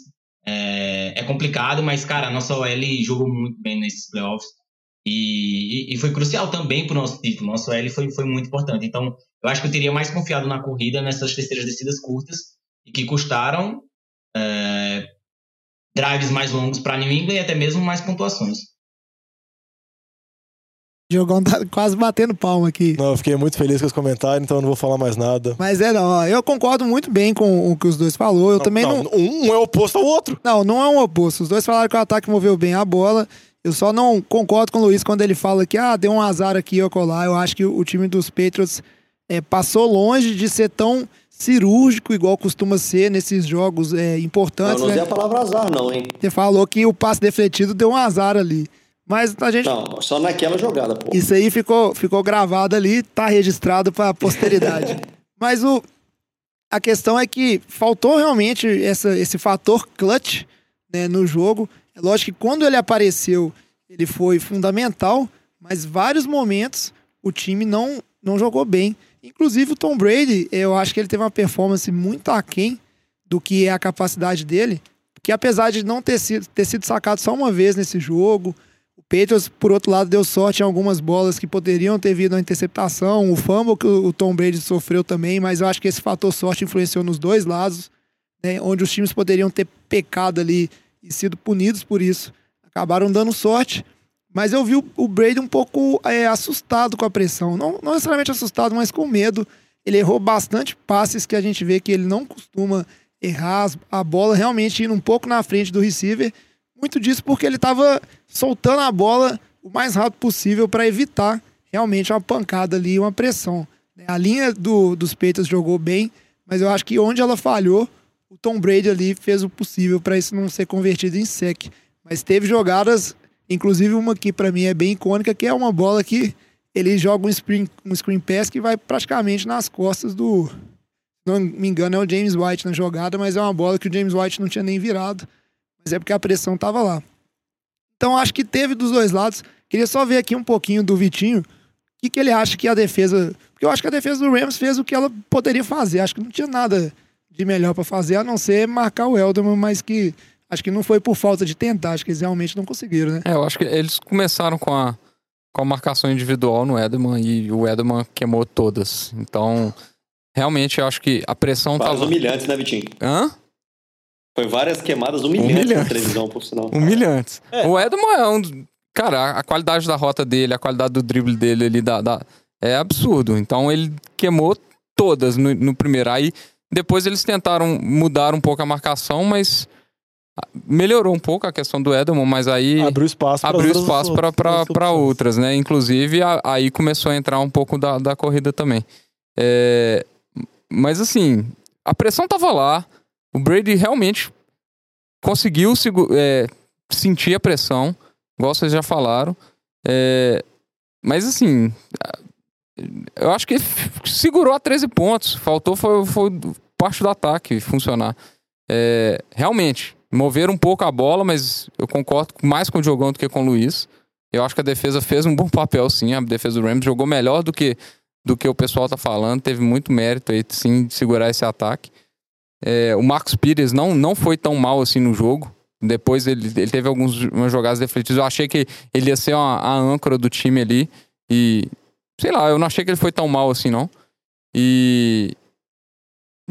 é, é, complicado, mas, cara, a nossa OL jogou muito bem nesses playoffs. E, e, foi crucial também para o nosso título. Nosso OL foi, foi muito importante. Então, eu acho que eu teria mais confiado na corrida nessas terceiras descidas curtas e que custaram é, drives mais longos para New England e até mesmo mais pontuações. Diogão tá quase batendo palma aqui. Não, eu fiquei muito feliz com os comentários, então eu não vou falar mais nada. Mas é, não, eu concordo muito bem com o que os dois falou. Eu não, também não, não. Um é oposto ao outro. Não, não é um oposto. Os dois falaram que o ataque moveu bem a bola. Eu só não concordo com o Luiz quando ele fala que, ah, deu um azar aqui ou colar. Eu acho que o time dos Patriots é, passou longe de ser tão cirúrgico igual costuma ser nesses jogos é, importantes. Eu não né? a palavra azar, não, hein? Você falou que o passe defletido deu um azar ali. Mas a gente. Não, só naquela jogada, pô. Isso aí ficou, ficou gravado ali, tá registrado pra posteridade. <laughs> Mas o, a questão é que faltou realmente essa, esse fator clutch né, no jogo. É lógico que quando ele apareceu, ele foi fundamental, mas vários momentos o time não, não jogou bem. Inclusive o Tom Brady, eu acho que ele teve uma performance muito aquém do que é a capacidade dele, que apesar de não ter sido, ter sido sacado só uma vez nesse jogo, o Patriots, por outro lado, deu sorte em algumas bolas que poderiam ter vindo a interceptação, o fumble que o Tom Brady sofreu também, mas eu acho que esse fator sorte influenciou nos dois lados, né, onde os times poderiam ter pecado ali e sido punidos por isso. Acabaram dando sorte, mas eu vi o, Brady um pouco é, assustado com a pressão. Não, não necessariamente assustado, mas com medo. Ele errou bastante passes que a gente vê que ele não costuma errar. A bola realmente indo um pouco na frente do receiver. Muito disso porque ele estava soltando a bola o mais rápido possível para evitar realmente uma pancada ali, uma pressão. A linha do, dos peitos jogou bem, mas eu acho que onde ela falhou, o Tom Brady ali fez o possível para isso não ser convertido em sec. Mas teve jogadas Inclusive uma que para mim é bem icônica, que é uma bola que ele joga um screen, um screen pass que vai praticamente nas costas do. Não me engano, é o James White na jogada, mas é uma bola que o James White não tinha nem virado. Mas é porque a pressão tava lá. Então acho que teve dos dois lados. Queria só ver aqui um pouquinho do Vitinho. O que, que ele acha que a defesa. Porque eu acho que a defesa do Rams fez o que ela poderia fazer. Acho que não tinha nada de melhor para fazer, a não ser marcar o Elderman, mas que Acho que não foi por falta de tentar, acho que eles realmente não conseguiram, né? É, eu acho que eles começaram com a, com a marcação individual no Edelman e o Edelman queimou todas. Então, realmente, eu acho que a pressão Várias tava... humilhantes, né, Vitinho? Hã? Foi várias queimadas humilhantes, humilhantes. na televisão, por sinal. Humilhantes. É. O Edelman é um... Cara, a qualidade da rota dele, a qualidade do drible dele ali, da, da... é absurdo. Então, ele queimou todas no, no primeiro. Aí, depois eles tentaram mudar um pouco a marcação, mas melhorou um pouco a questão do Edelman, mas aí abriu espaço abriu espaço para outras, né? Inclusive a, aí começou a entrar um pouco da, da corrida também. É, mas assim, a pressão tava lá. O Brady realmente conseguiu é, sentir a pressão, igual vocês já falaram. É, mas assim, eu acho que segurou a 13 pontos. Faltou foi, foi parte do ataque funcionar. É, realmente, mover um pouco a bola, mas eu concordo mais com o Diogão do que com o Luiz. Eu acho que a defesa fez um bom <laughs> papel, sim. A defesa do Rams jogou melhor do que, do que o pessoal tá falando. Teve muito mérito aí, sim, de segurar esse ataque. É, o Marcos Pires não, não foi tão mal assim no jogo. Depois ele, ele teve algumas jogadas defletidas. Eu achei que ele ia ser uma, a âncora do time ali. E, sei lá, eu não achei que ele foi tão mal assim, não. E,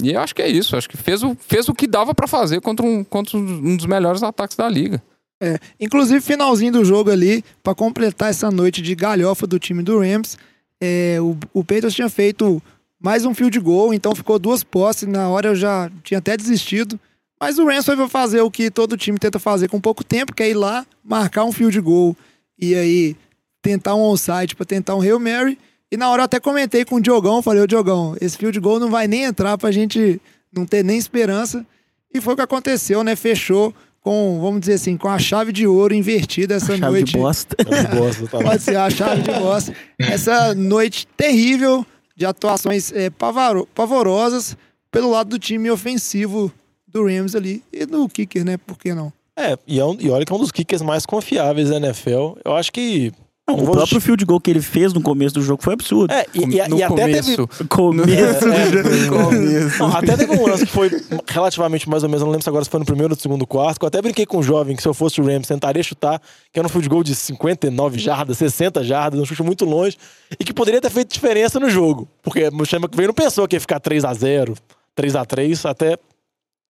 e eu acho que é isso. Acho que fez o, fez o que dava para fazer contra, um, contra um dos melhores ataques da liga. É, inclusive, finalzinho do jogo ali, para completar essa noite de galhofa do time do Rams, é, o, o Patriots tinha feito mais um field goal, então ficou duas posses. Na hora eu já tinha até desistido. Mas o Rams foi fazer o que todo time tenta fazer com pouco tempo, que é ir lá, marcar um field goal e aí tentar um onside para tentar um Hail Mary. E na hora eu até comentei com o Diogão, falei, ô Diogão, esse field goal não vai nem entrar pra gente não ter nem esperança. E foi o que aconteceu, né? Fechou com, vamos dizer assim, com a chave de ouro invertida essa a chave noite. De bosta. de bosta tá Pode ser a chave de bosta. Essa noite terrível de atuações é, pavaro, pavorosas pelo lado do time ofensivo do Rams ali e do kicker, né? Por que não? É, e, é um, e olha que é um dos kickers mais confiáveis da NFL. Eu acho que não, o próprio field goal que ele fez no começo do jogo foi absurdo. É, e, e, e até teve. Começo é, é, começo. Não, até teve um lance que foi relativamente mais ou menos, não lembro se agora se foi no primeiro ou no segundo quarto, que eu até brinquei com um jovem que se eu fosse o Rams tentaria chutar, que era um field goal de 59 jardas, 60 jardas, um chute muito longe, e que poderia ter feito diferença no jogo. Porque o Chama que veio não pensou que ia ficar 3 a 0 3 a 3 até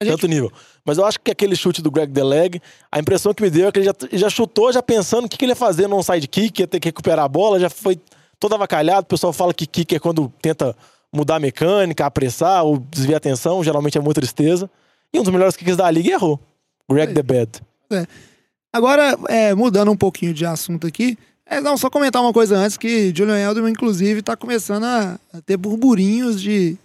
gente... tanto nível. Mas eu acho que aquele chute do Greg Deleg, a impressão que me deu é que ele já, já chutou, já pensando o que, que ele ia fazer num sidekick, ia ter que recuperar a bola, já foi todo avacalhado. O pessoal fala que kick é quando tenta mudar a mecânica, apressar ou desviar a atenção, geralmente é muita tristeza. E um dos melhores kicks da liga errou. Greg é. the Bad. É. Agora, é, mudando um pouquinho de assunto aqui, é, não, só comentar uma coisa antes, que Julian Edelman, inclusive, tá começando a, a ter burburinhos de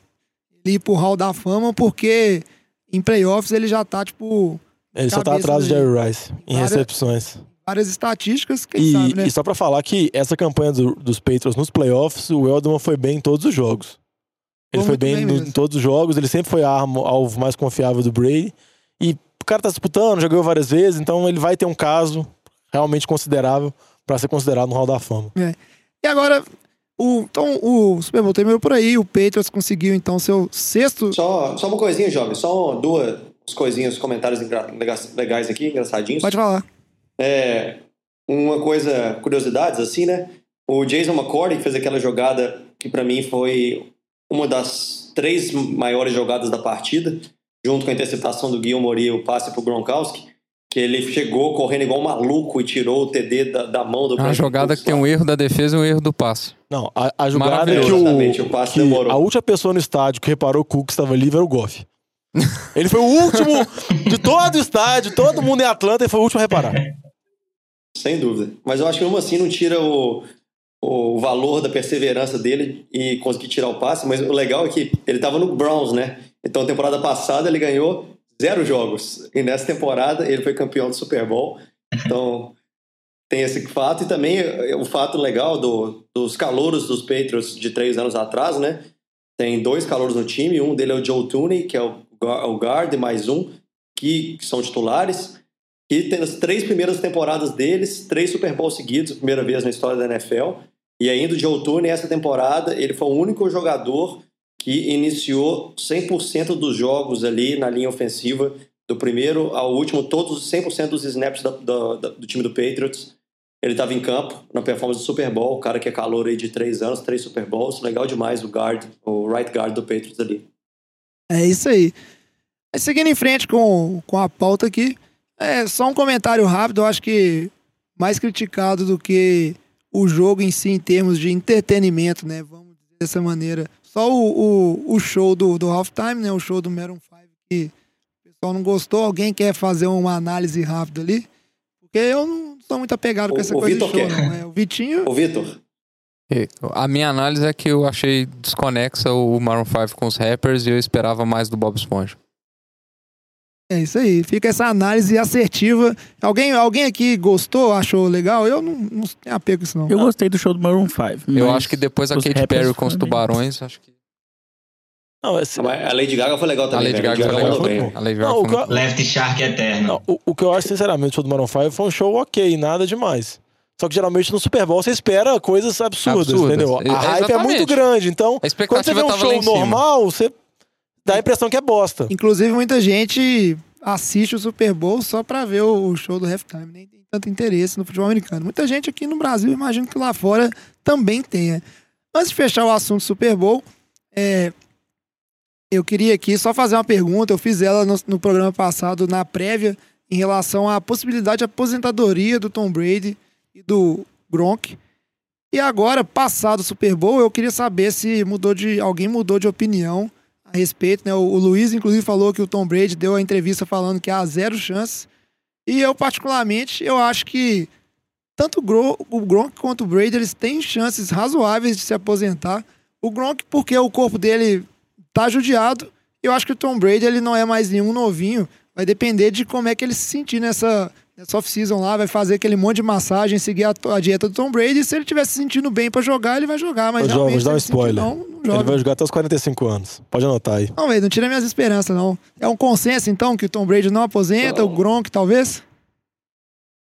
ir pro Hall da Fama, porque em playoffs ele já tá, tipo. Ele só tá atrás de Jerry Rice em várias, recepções. Várias estatísticas, quem e, sabe, né? E só pra falar que essa campanha do, dos Patriots nos playoffs, o Eldman foi bem em todos os jogos. Ele foi bem, no, em todos os jogos, ele sempre foi a arma, alvo mais confiável do Brady. E o cara tá disputando, já ganhou várias vezes, então ele vai ter um caso realmente considerável para ser considerado no Hall da Fama. É. E agora, o, então, o Super Bowl terminou por aí, o Patriots conseguiu então seu sexto. Só, só uma coisinha, jovem, só duas coisinhas, comentários legais aqui, engraçadinhos. Pode falar. É, uma coisa, curiosidades assim, né? O Jason McCourty fez aquela jogada que para mim foi uma das três maiores jogadas da partida, junto com a interceptação do Guilherme Mori e o passe pro Gronkowski, que ele chegou correndo igual um maluco e tirou o TD da, da mão do A jogada que tem um erro da defesa e um erro do passe. Não, a, a jogada que o, o passe que demorou. a última pessoa no estádio que reparou que o Cook estava livre era o Goff. <laughs> ele foi o último de todo o estádio, todo mundo em Atlanta, e foi o último a reparar. Sem dúvida. Mas eu acho que mesmo assim não tira o, o valor da perseverança dele e conseguir tirar o passe. Mas o legal é que ele estava no Browns, né? Então, temporada passada ele ganhou zero jogos. E nessa temporada ele foi campeão do Super Bowl. Então, tem esse fato. E também o fato legal do, dos calouros dos Patriots de três anos atrás, né? Tem dois calouros no time. Um dele é o Joe Tooney, que é o, o guard, mais um, que, que são titulares. E tem as três primeiras temporadas deles, três Super Bowls seguidos, primeira vez na história da NFL. E ainda de outono, essa temporada, ele foi o único jogador que iniciou 100% dos jogos ali na linha ofensiva, do primeiro ao último, todos 100% dos snaps do, do, do, time do Patriots. Ele estava em campo na performance do Super Bowl, o cara que é calor aí de três anos, três Super Bowls. Legal demais o guard, o right guard do Patriots ali. É isso aí. seguindo em frente com, com a pauta aqui, é só um comentário rápido, eu acho que mais criticado do que o jogo em si em termos de entretenimento, né? Vamos dizer dessa maneira. Só o, o, o show do, do halftime, né? O show do Maroon 5 que o pessoal não gostou. Alguém quer fazer uma análise rápida ali? Porque eu não sou muito apegado o, com essa coisa Vitor de show, quer. não. É, o Vitinho... O Vitor. A minha análise é que eu achei desconexa o Maroon 5 com os rappers e eu esperava mais do Bob Esponja. É isso aí. Fica essa análise assertiva. Alguém, alguém aqui gostou, achou legal? Eu não, não tenho apego com isso, não. Eu gostei do show do Maroon 5. Eu acho que depois a Katy Perry com os tubarões, acho que. Não, esse... A Lady Gaga foi legal também. A Lady Gaga, foi legal. Bem. A Lady Gaga não, foi Left Shark Eterno. Não, o, o, que eu acho, sinceramente, o show do Maroon 5 foi um show ok, nada demais. Só que geralmente no Super Bowl você espera coisas absurdas, absurdas. entendeu? A hype é muito grande, então quando você vê um show normal, você dá a impressão que é bosta. Inclusive, muita gente assiste o Super Bowl só para ver o show do halftime. Nem tem tanto interesse no futebol americano. Muita gente aqui no Brasil, imagino que lá fora também tenha. Antes de fechar o assunto Super Bowl, é, eu queria aqui só fazer uma pergunta. Eu fiz ela no, no, programa passado, na prévia, em relação à possibilidade de aposentadoria do Tom Brady e do Gronk. E agora, passado o Super Bowl, eu queria saber se mudou de alguém mudou de opinião a respeito, né? O, o Luiz, inclusive, falou que o Tom Brady deu a entrevista falando que há zero chance. E eu, particularmente, eu acho que tanto o Gronk quanto o Brady, eles têm chances razoáveis de se aposentar. O Gronk, porque o corpo dele tá judiado. Eu acho que o Tom Brady, ele não é mais nenhum novinho. Vai depender de como é que ele se sentir nessa, nessa off-season lá, vai fazer aquele monte de massagem, seguir a, a dieta do Tom Brady. E se ele estiver se sentindo bem para jogar, ele vai jogar. Mas Ô, vou dar um spoiler. Não, não joga. Ele vai jogar até os 45 anos. Pode anotar aí. Não, velho, não tira minhas esperanças, não. É um consenso, então, que o Tom Brady não aposenta, não. o Gronk talvez?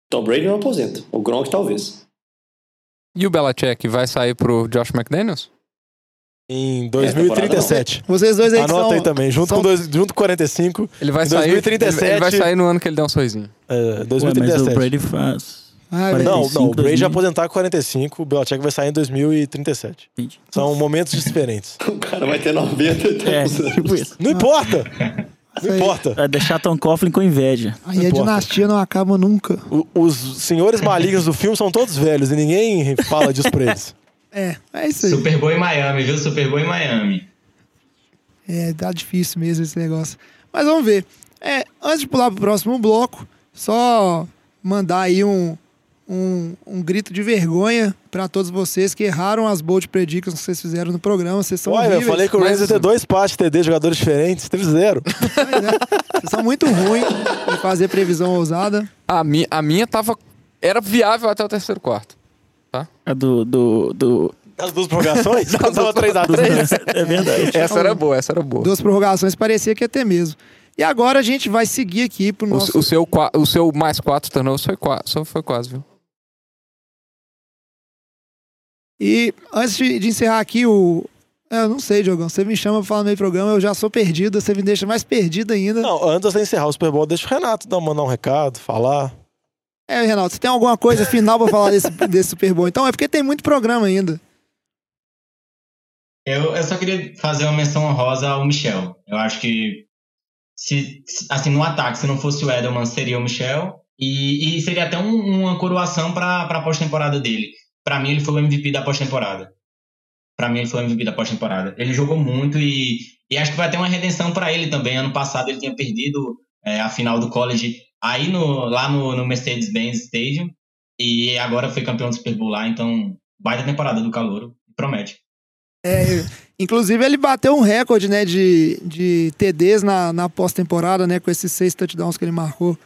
Tom Brady não aposenta. O Gronk talvez. E o Belichick vai sair pro Josh McDaniels? Em 2037. É, Vocês dois aí Anota são, aí também, junto, são... com dois, junto com 45. Ele vai sair. 2037. Ele vai sair no ano que ele der um sorrisinho. É, 2037. Ué, mas o Brady faz. Ah, 45, não, não, o Brady vai aposentar com 45, o Belichick vai sair em 2037. 20. São momentos diferentes. <laughs> o cara vai ter 90 então. É, tipo isso. Não importa. Não importa. Vai deixar Tom Coughlin com inveja. Aí a dinastia não acaba nunca. O, os senhores malignos do filme são todos velhos e ninguém fala disso pra eles. <laughs> É, é isso aí. Super Bowl em Miami, viu? Super Bowl em Miami. É, tá difícil mesmo esse negócio. Mas vamos ver. É, antes de pular pro próximo bloco, só mandar aí um, um, um grito de vergonha para todos vocês que erraram as bold predictions que vocês fizeram no programa. Vocês são Olha, eu falei que o Rams ia ter dois passes TD, jogadores diferentes, teve zero. <laughs> É, vocês são muito ruins em fazer previsão ousada. A minha, a minha tava. Era viável até o terceiro quarto tá? A do, do, do As duas prorrogações? Quando tava 3x3? É verdade. Essa era boa, essa era boa. Duas prorrogações parecia que ia ter mesmo. E agora a gente vai seguir aqui pro O, nosso. o seu, qua- o seu mais quatro turnovers foi, qua- só foi quase, viu? E antes de, de encerrar aqui o. é, Eu não sei, Diogão. Você me chama pra falar no meio programa, eu já sou perdido, você me deixa mais perdido ainda. Não, antes de encerrar o Super Bowl, deixa o Renato dar, mandar um recado, falar. É, Renato, você tem alguma coisa final pra falar desse, <laughs> desse Super Bowl? Então é porque tem muito programa ainda. Eu, eu só queria fazer uma menção honrosa ao Michel. Eu acho que, se, se- assim, no ataque, se não fosse o Edelman, seria o Michel. E, e seria até um- uma coroação para a pós-temporada dele. Para mim, ele foi o MVP da pós-temporada. Para mim, ele foi o MVP da pós-temporada. Ele jogou muito e, e acho que vai ter uma redenção para ele também. Ano passado, ele tinha perdido é, a final do college aí no, lá no, no Mercedes-Benz Stadium. E agora foi campeão do Super Bowl lá. Então, baita temporada do Calouro. Promete. É, inclusive, ele bateu um recorde, né, de, de TDs na, na pós-temporada, né, com esses seis touchdowns que ele marcou.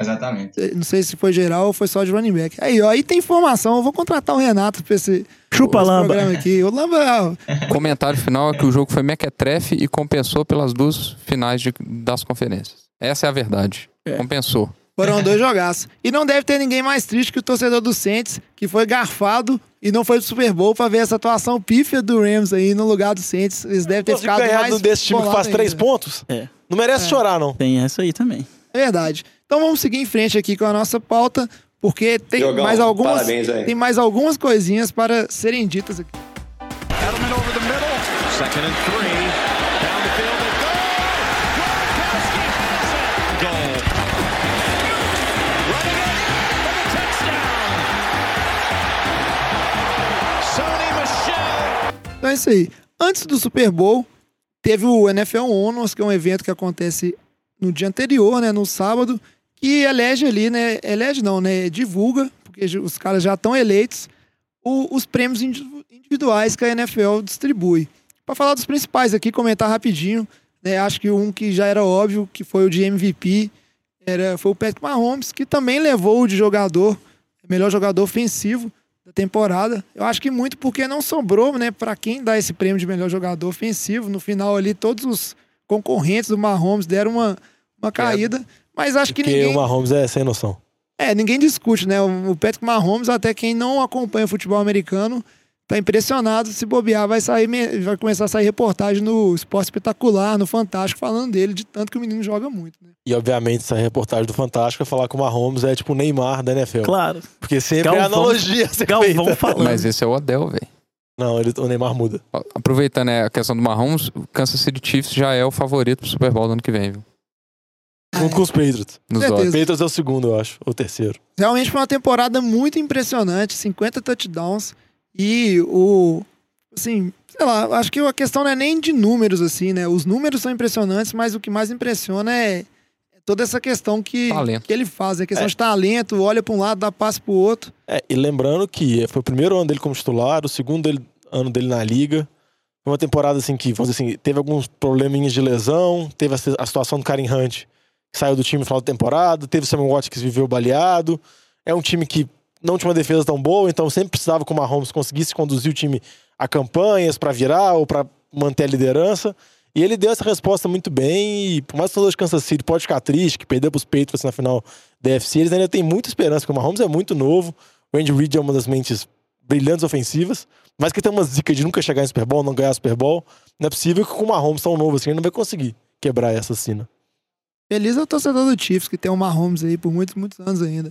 Exatamente. Não sei se foi geral ou foi só de running back. Aí, ó, aí tem informação. Eu vou contratar o Renato pra esse, Chupa esse lamba. programa aqui. O Lamba, <laughs> Comentário final é que o jogo foi mequetrefe e compensou pelas duas finais de- das conferências. Essa é a verdade. Compensou. Foram <laughs> dois jogaços. E não deve ter ninguém mais triste que o torcedor do Saints, que foi garfado e não foi pro Super Bowl pra ver essa atuação pífia do Rams aí no lugar do Saints. Eles devem ter ficado ganhar mais desse time que faz três ainda. pontos, É. não merece chorar, não. Tem essa aí também. É verdade. Então vamos seguir em frente aqui com a nossa pauta, porque tem Diogão, mais algumas parabéns aí. tem mais algumas coisinhas para serem ditas aqui. Edelman over the middle. Second and three. É isso aí. Antes do Super Bowl, teve o NFL Honors, que é um evento que acontece no dia anterior, né, no sábado, que elege ali, né, elege não, né, divulga, porque os caras já estão eleitos, o- os prêmios indi- individuais que a NFL distribui. Para falar dos principais aqui, comentar rapidinho, né, acho que um que já era óbvio, que foi o de MVP, era, foi o Patrick Mahomes, que também levou o de jogador, melhor jogador ofensivo da temporada. Eu acho que muito porque não sobrou, né, para quem dá esse prêmio de melhor jogador ofensivo. No final ali, todos os concorrentes do Mahomes deram uma, uma caída, mas acho que Porque ninguém... o Mahomes é sem noção. É, ninguém discute, né? O o Patrick Mahomes, até quem não acompanha o futebol americano, tá impressionado. Se bobear, vai sair, vai começar a sair reportagem no Esporte Espetacular, no Fantástico, falando dele, de tanto que o menino joga muito, né? E, obviamente, essa reportagem do Fantástico é falar que o Mahomes é tipo o Neymar da NFL. Claro. Porque sempre é Galvão- analogia a ser Galvão falando. Mas esse é o Odell, velho. Não, ele, o Neymar muda. Aproveitando né, a questão do Mahomes, o Kansas City Chiefs já é o favorito pro Super Bowl do ano que vem, viu? Junto com os Patriots. Nos odds. Patriots é o segundo, eu acho. Ou o terceiro. Realmente foi uma temporada muito impressionante, 50 touchdowns e o assim, sei lá, acho que a questão não é nem de números assim, né? Os números são impressionantes, mas o que mais impressiona é é toda essa questão que, Talento. que ele faz, a questão É. de talento, olha para um lado, dá passe pro outro. É, e lembrando que foi o primeiro ano dele como titular, o segundo dele- ano dele na liga. Foi uma temporada assim que, vamos dizer assim, teve alguns probleminhas de lesão, teve a, a situação do Karen Hunt, que saiu do time no final da temporada, teve o Samuel Watkins que viveu baleado. É um time que não tinha uma defesa tão boa, então sempre precisava que o Mahomes conseguisse conduzir o time a campanhas para virar ou para manter a liderança. E ele deu essa resposta muito bem. E por mais que o de Kansas City pode ficar triste, que perdeu para os Patriots na final da UFC, eles ainda têm muita esperança, porque o Mahomes é muito novo. O Andy Reid é uma das mentes brilhantes ofensivas, mas que tem uma zica de nunca chegar em Super Bowl, não ganhar Super Bowl. Não é possível que com o Mahomes tão novo assim ele não vai conseguir quebrar essa cena. Feliz é o torcedor do Chiefs, que tem o Mahomes aí por muitos, muitos anos ainda.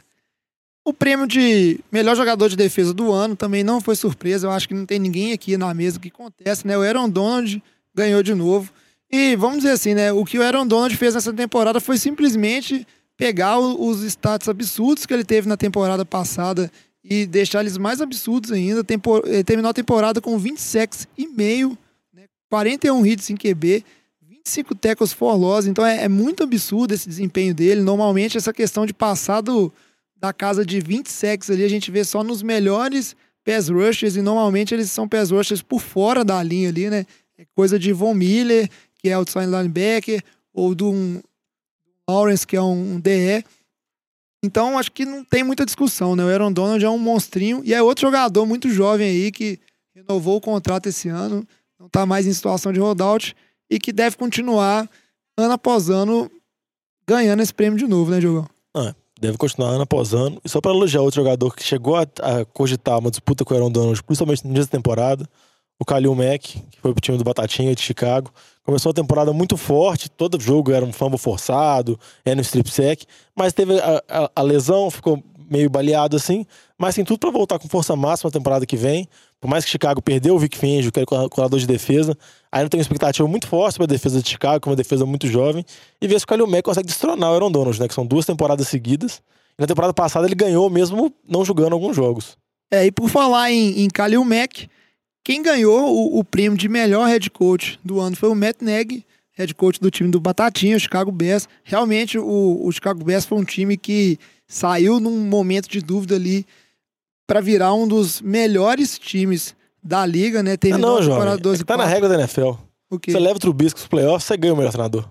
O prêmio de melhor jogador de defesa do ano também não foi surpresa. Eu acho que não tem ninguém aqui na mesa que conteste, né? O Aaron Donald ganhou de novo. E vamos dizer assim, né? O que o Aaron Donald fez nessa temporada foi simplesmente pegar os status absurdos que ele teve na temporada passada e deixar eles mais absurdos ainda. Tempo- Ele terminou a temporada com 20 sacks e meio, né? 41 hits em QB. 25 tackles for loss, então é, é muito absurdo esse desempenho dele. Normalmente, essa questão de passar do, da casa de 20 sacks ali, a gente vê só nos melhores pass rushers, e normalmente eles são pass rushers por fora da linha ali, né? É coisa de Von Miller, que é outside linebacker, ou do um, Lawrence, que é um, um DE. Então, acho que não tem muita discussão, né? O Aaron Donald é um monstrinho, e é outro jogador muito jovem aí que renovou o contrato esse ano, não está mais em situação de holdout e que deve continuar ano após ano ganhando esse prêmio de novo, né, Diogão? Ah, deve continuar ano após ano. E só para elogiar outro jogador que chegou a, a, cogitar uma disputa com o Aaron Donald, principalmente no dia da temporada, o Kalil Mack, que foi pro time do Batatinha de Chicago. Começou a temporada muito forte, todo jogo era um fumble forçado, era no strip sack, mas teve a, a, a lesão, ficou meio baleado assim, mas tem tudo para voltar com força máxima na temporada que vem. Por mais que Chicago perdeu o Vic Fangio, que era o de defesa, ainda tem uma expectativa muito forte para a defesa de Chicago, que é uma defesa muito jovem, e ver se o Kalil Mack consegue destronar o Aaron Donald, né, que são duas temporadas seguidas. E na temporada passada ele ganhou mesmo não jogando alguns jogos. É, e por falar em, em Kalil Mack, quem ganhou o, o, prêmio de melhor head coach do ano foi o Matt Nagy, head coach do time do Batatinha, o Chicago Bears. Realmente o, o Chicago Bears foi um time que saiu num momento de dúvida ali para virar um dos melhores times da liga, né? Terminou ah, não, jovem. 12 é tá na regra da NFL. O quê? Você leva o Trubisky pros playoffs, você ganha o melhor treinador.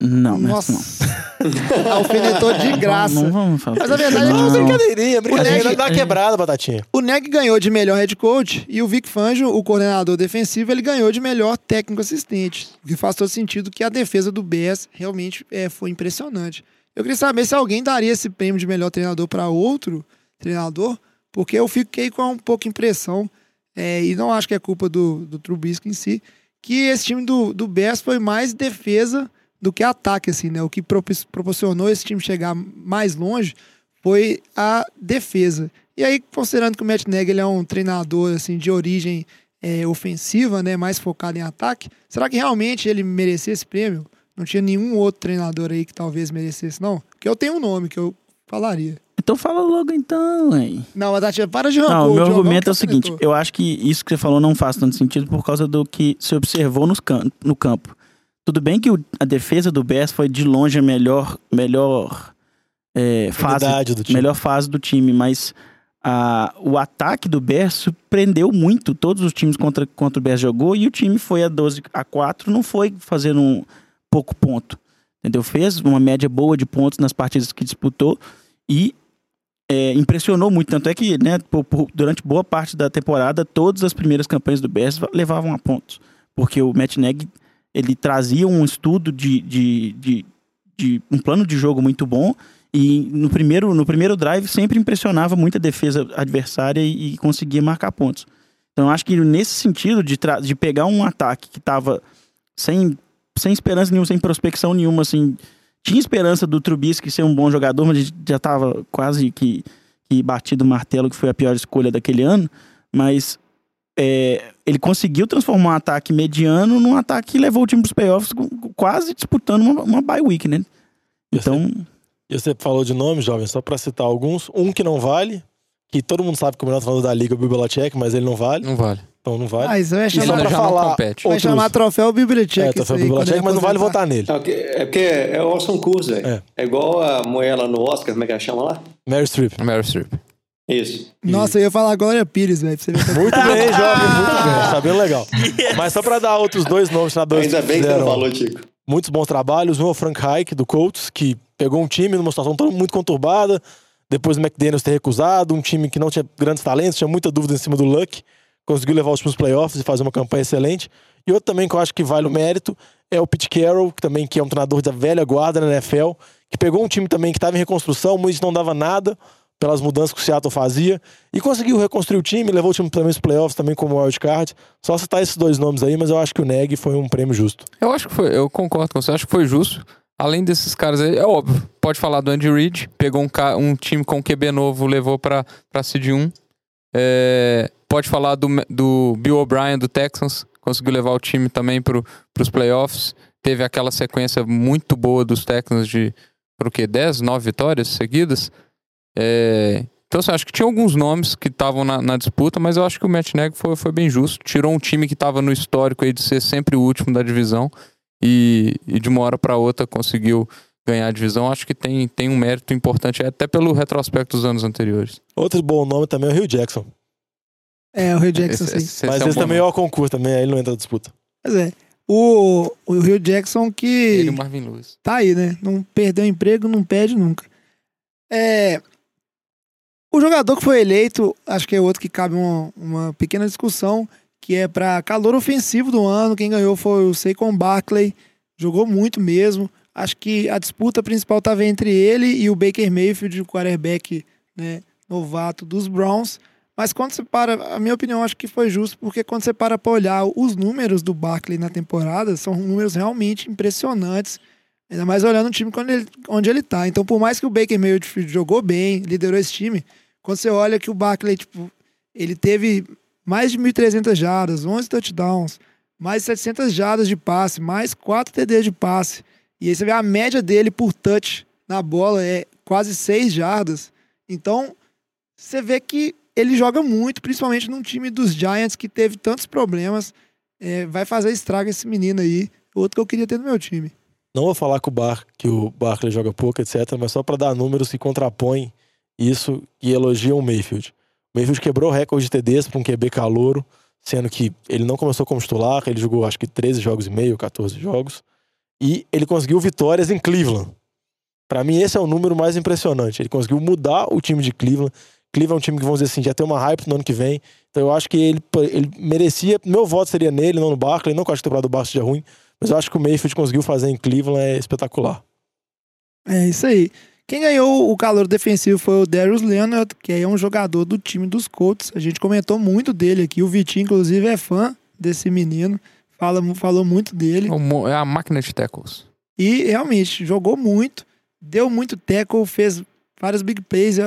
Não, Nossa. não. <laughs> Alfinetou de graça. Não, não vamos falar Mas a verdade é que é uma brincadeirinha, brincadeirinha. Neg... Dá uma quebrada, batatinha. O Neg ganhou de melhor head coach e o Vic Fangio, o coordenador defensivo, ele ganhou de melhor técnico assistente. O que faz todo sentido que a defesa do BS realmente é, foi impressionante. Eu queria saber se alguém daria esse prêmio de melhor treinador para outro treinador, porque eu fiquei com um pouco impressão, é, e não acho que é culpa do, do Trubisky em si, que esse time do, do Bears foi mais defesa do que ataque, assim, né? O que proporcionou esse time chegar mais longe foi a defesa. E aí, considerando que o Matt Nagy é um treinador assim, de origem é, ofensiva, né, mais focado em ataque, será que realmente ele merecia esse prêmio? Não tinha nenhum outro treinador aí que talvez merecesse, não? Porque eu tenho um nome que eu falaria. Então fala logo então, hein? Não, Tati, para de rancor. Não, o meu argumento é o seguinte, eu acho que isso que você falou não faz tanto sentido por causa do que se observou nos cam no campo. Tudo bem que o, a defesa do Bears foi de longe a melhor, melhor é, fase, melhor fase do time, mas a, o ataque do Bears surpreendeu muito todos os times contra, contra o Bears jogou e o time foi a 12 a 4, não foi fazendo um pouco ponto. Entendeu? Fez uma média boa de pontos nas partidas que disputou e é, impressionou muito. Tanto é que, né, por, por, durante boa parte da temporada, todas as primeiras campanhas do Bears levavam a pontos. Porque o Matt Nagy, ele trazia um estudo de, de, de, de, um plano de jogo muito bom e no primeiro, no primeiro drive sempre impressionava muito a defesa adversária e, e conseguia marcar pontos. Então, acho que nesse sentido de, de pegar um ataque que estava sem sem esperança nenhuma, sem prospecção nenhuma, assim. Tinha esperança do Trubisky ser um bom jogador, mas já estava quase que, que batido o martelo que foi a pior escolha daquele ano. Mas é, ele conseguiu transformar um ataque mediano num ataque que levou o time para os playoffs quase disputando uma, uma bye week, né? Então. E você falou de nome, jovem, só para citar alguns. Um que não vale, que todo mundo sabe que o melhor treinador da liga é o Bibelacek, mas ele não vale. Não vale. Então não vale. Isso vai chamar, pra falar vai outros... chamar troféu Bibliotech. É, troféu mas não vale votar nele. É porque é o Orson Cruz, velho. É. é. igual a mulher lá no Oscar, como é que ela chama lá? Mary Streep. Mary Streep. Isso. Nossa, eu ia falar Glória Pires, velho. Muito bem, <laughs> jovem, muito bem. Sabendo legal. Mas só pra dar outros dois nomes, dois Ainda bem que você não falou, Tico. Muitos bons trabalhos. Um é o Frank Reich, do Colts, que pegou um time numa situação muito conturbada. Depois o McDaniels ter recusado. Um time que não tinha grandes talentos, tinha muita dúvida em cima do Luck conseguiu levar os para os playoffs e fazer uma campanha excelente. E outro também que eu acho que vale o mérito é o Pete Carroll, que também que é um treinador da velha guarda na NFL, que pegou um time também que estava em reconstrução, mas não dava nada pelas mudanças que o Seattle fazia e conseguiu reconstruir o time, levou o time também os playoffs também como wildcard. Só citar esses dois nomes aí, mas eu acho que o Neg foi um prêmio justo. Eu acho que foi, eu concordo com você, acho que foi justo. Além desses caras aí, é óbvio, pode falar do Andy Reid, pegou um, um time com QB novo, levou para Cid 1. É, pode falar do, do Bill O'Brien do Texans, conseguiu levar o time também para os playoffs. Teve aquela sequência muito boa dos Texans de, por quê? 10, 9 vitórias seguidas. É, então, assim, acho que tinha alguns nomes que estavam na, na, disputa, mas eu acho que o Matt Nagy foi, foi bem justo. Tirou um time que estava no histórico aí de ser sempre o último da divisão e, e de uma hora para outra conseguiu ganhar a divisão. Acho que tem, tem um mérito importante, até pelo retrospecto dos anos anteriores. Outro bom nome também é o Rio Jackson. É, o Rio Jackson, esse, sim. Esse, Mas esse, é um também é o concurso, também, aí ele não entra na disputa. Pois é. O, o Rio Jackson que. Ele e o Marvin Lewis. Tá aí, né? Não perdeu emprego, não perde nunca. É. O jogador que foi eleito, acho que é outro que cabe uma, uma pequena discussão, que é para calor ofensivo do ano. Quem ganhou foi o Saquon Barkley, jogou muito mesmo. Acho que a disputa principal estava entre ele e o Baker Mayfield, o quarterback né, novato dos Browns. Mas quando você para, a minha opinião, acho que foi justo, porque quando você para para olhar os números do Barkley na temporada, são números realmente impressionantes. Ainda mais olhando o time ele, onde ele tá. Então, por mais que o Baker Mayfield jogou bem, liderou esse time, quando você olha que o Barkley, tipo, ele teve mais de 1.300 jardas, 11 touchdowns, mais 700 jardas de passe, mais 4 TD de passe. E aí você vê a média dele por touch na bola é quase 6 jardas. Então, você vê que ele joga muito, principalmente num time dos Giants que teve tantos problemas. É, vai fazer estrago esse menino aí. Outro que eu queria ter no meu time. Não vou falar que o, Bar, que o Barkley joga pouco, etc., mas só para dar números que contrapõem isso e elogiam o Mayfield. O Mayfield quebrou o recorde de TDs para um QB calouro, sendo que ele não começou como titular, ele jogou acho que 13 jogos e meio, 14 jogos, e ele conseguiu vitórias em Cleveland. Para mim, esse é o número mais impressionante. Ele conseguiu mudar o time de Cleveland. Cleveland é um time que, vamos dizer assim, já tem uma hype no ano que vem. Então eu acho que ele, ele merecia. Meu voto seria nele, não no Barkley. Não que eu acho que a temporada do Barkley seja ruim, mas eu acho que o Mayfield conseguiu fazer em Cleveland é espetacular. É isso aí. Quem ganhou o calor defensivo foi o Darius Leonard, que é um jogador do time dos Colts. A gente comentou muito dele aqui. O Vitinho, inclusive, é fã desse menino. Fala, falou muito dele. É a máquina de tackles. E realmente, jogou muito, deu muito tackle, fez vários big plays. É,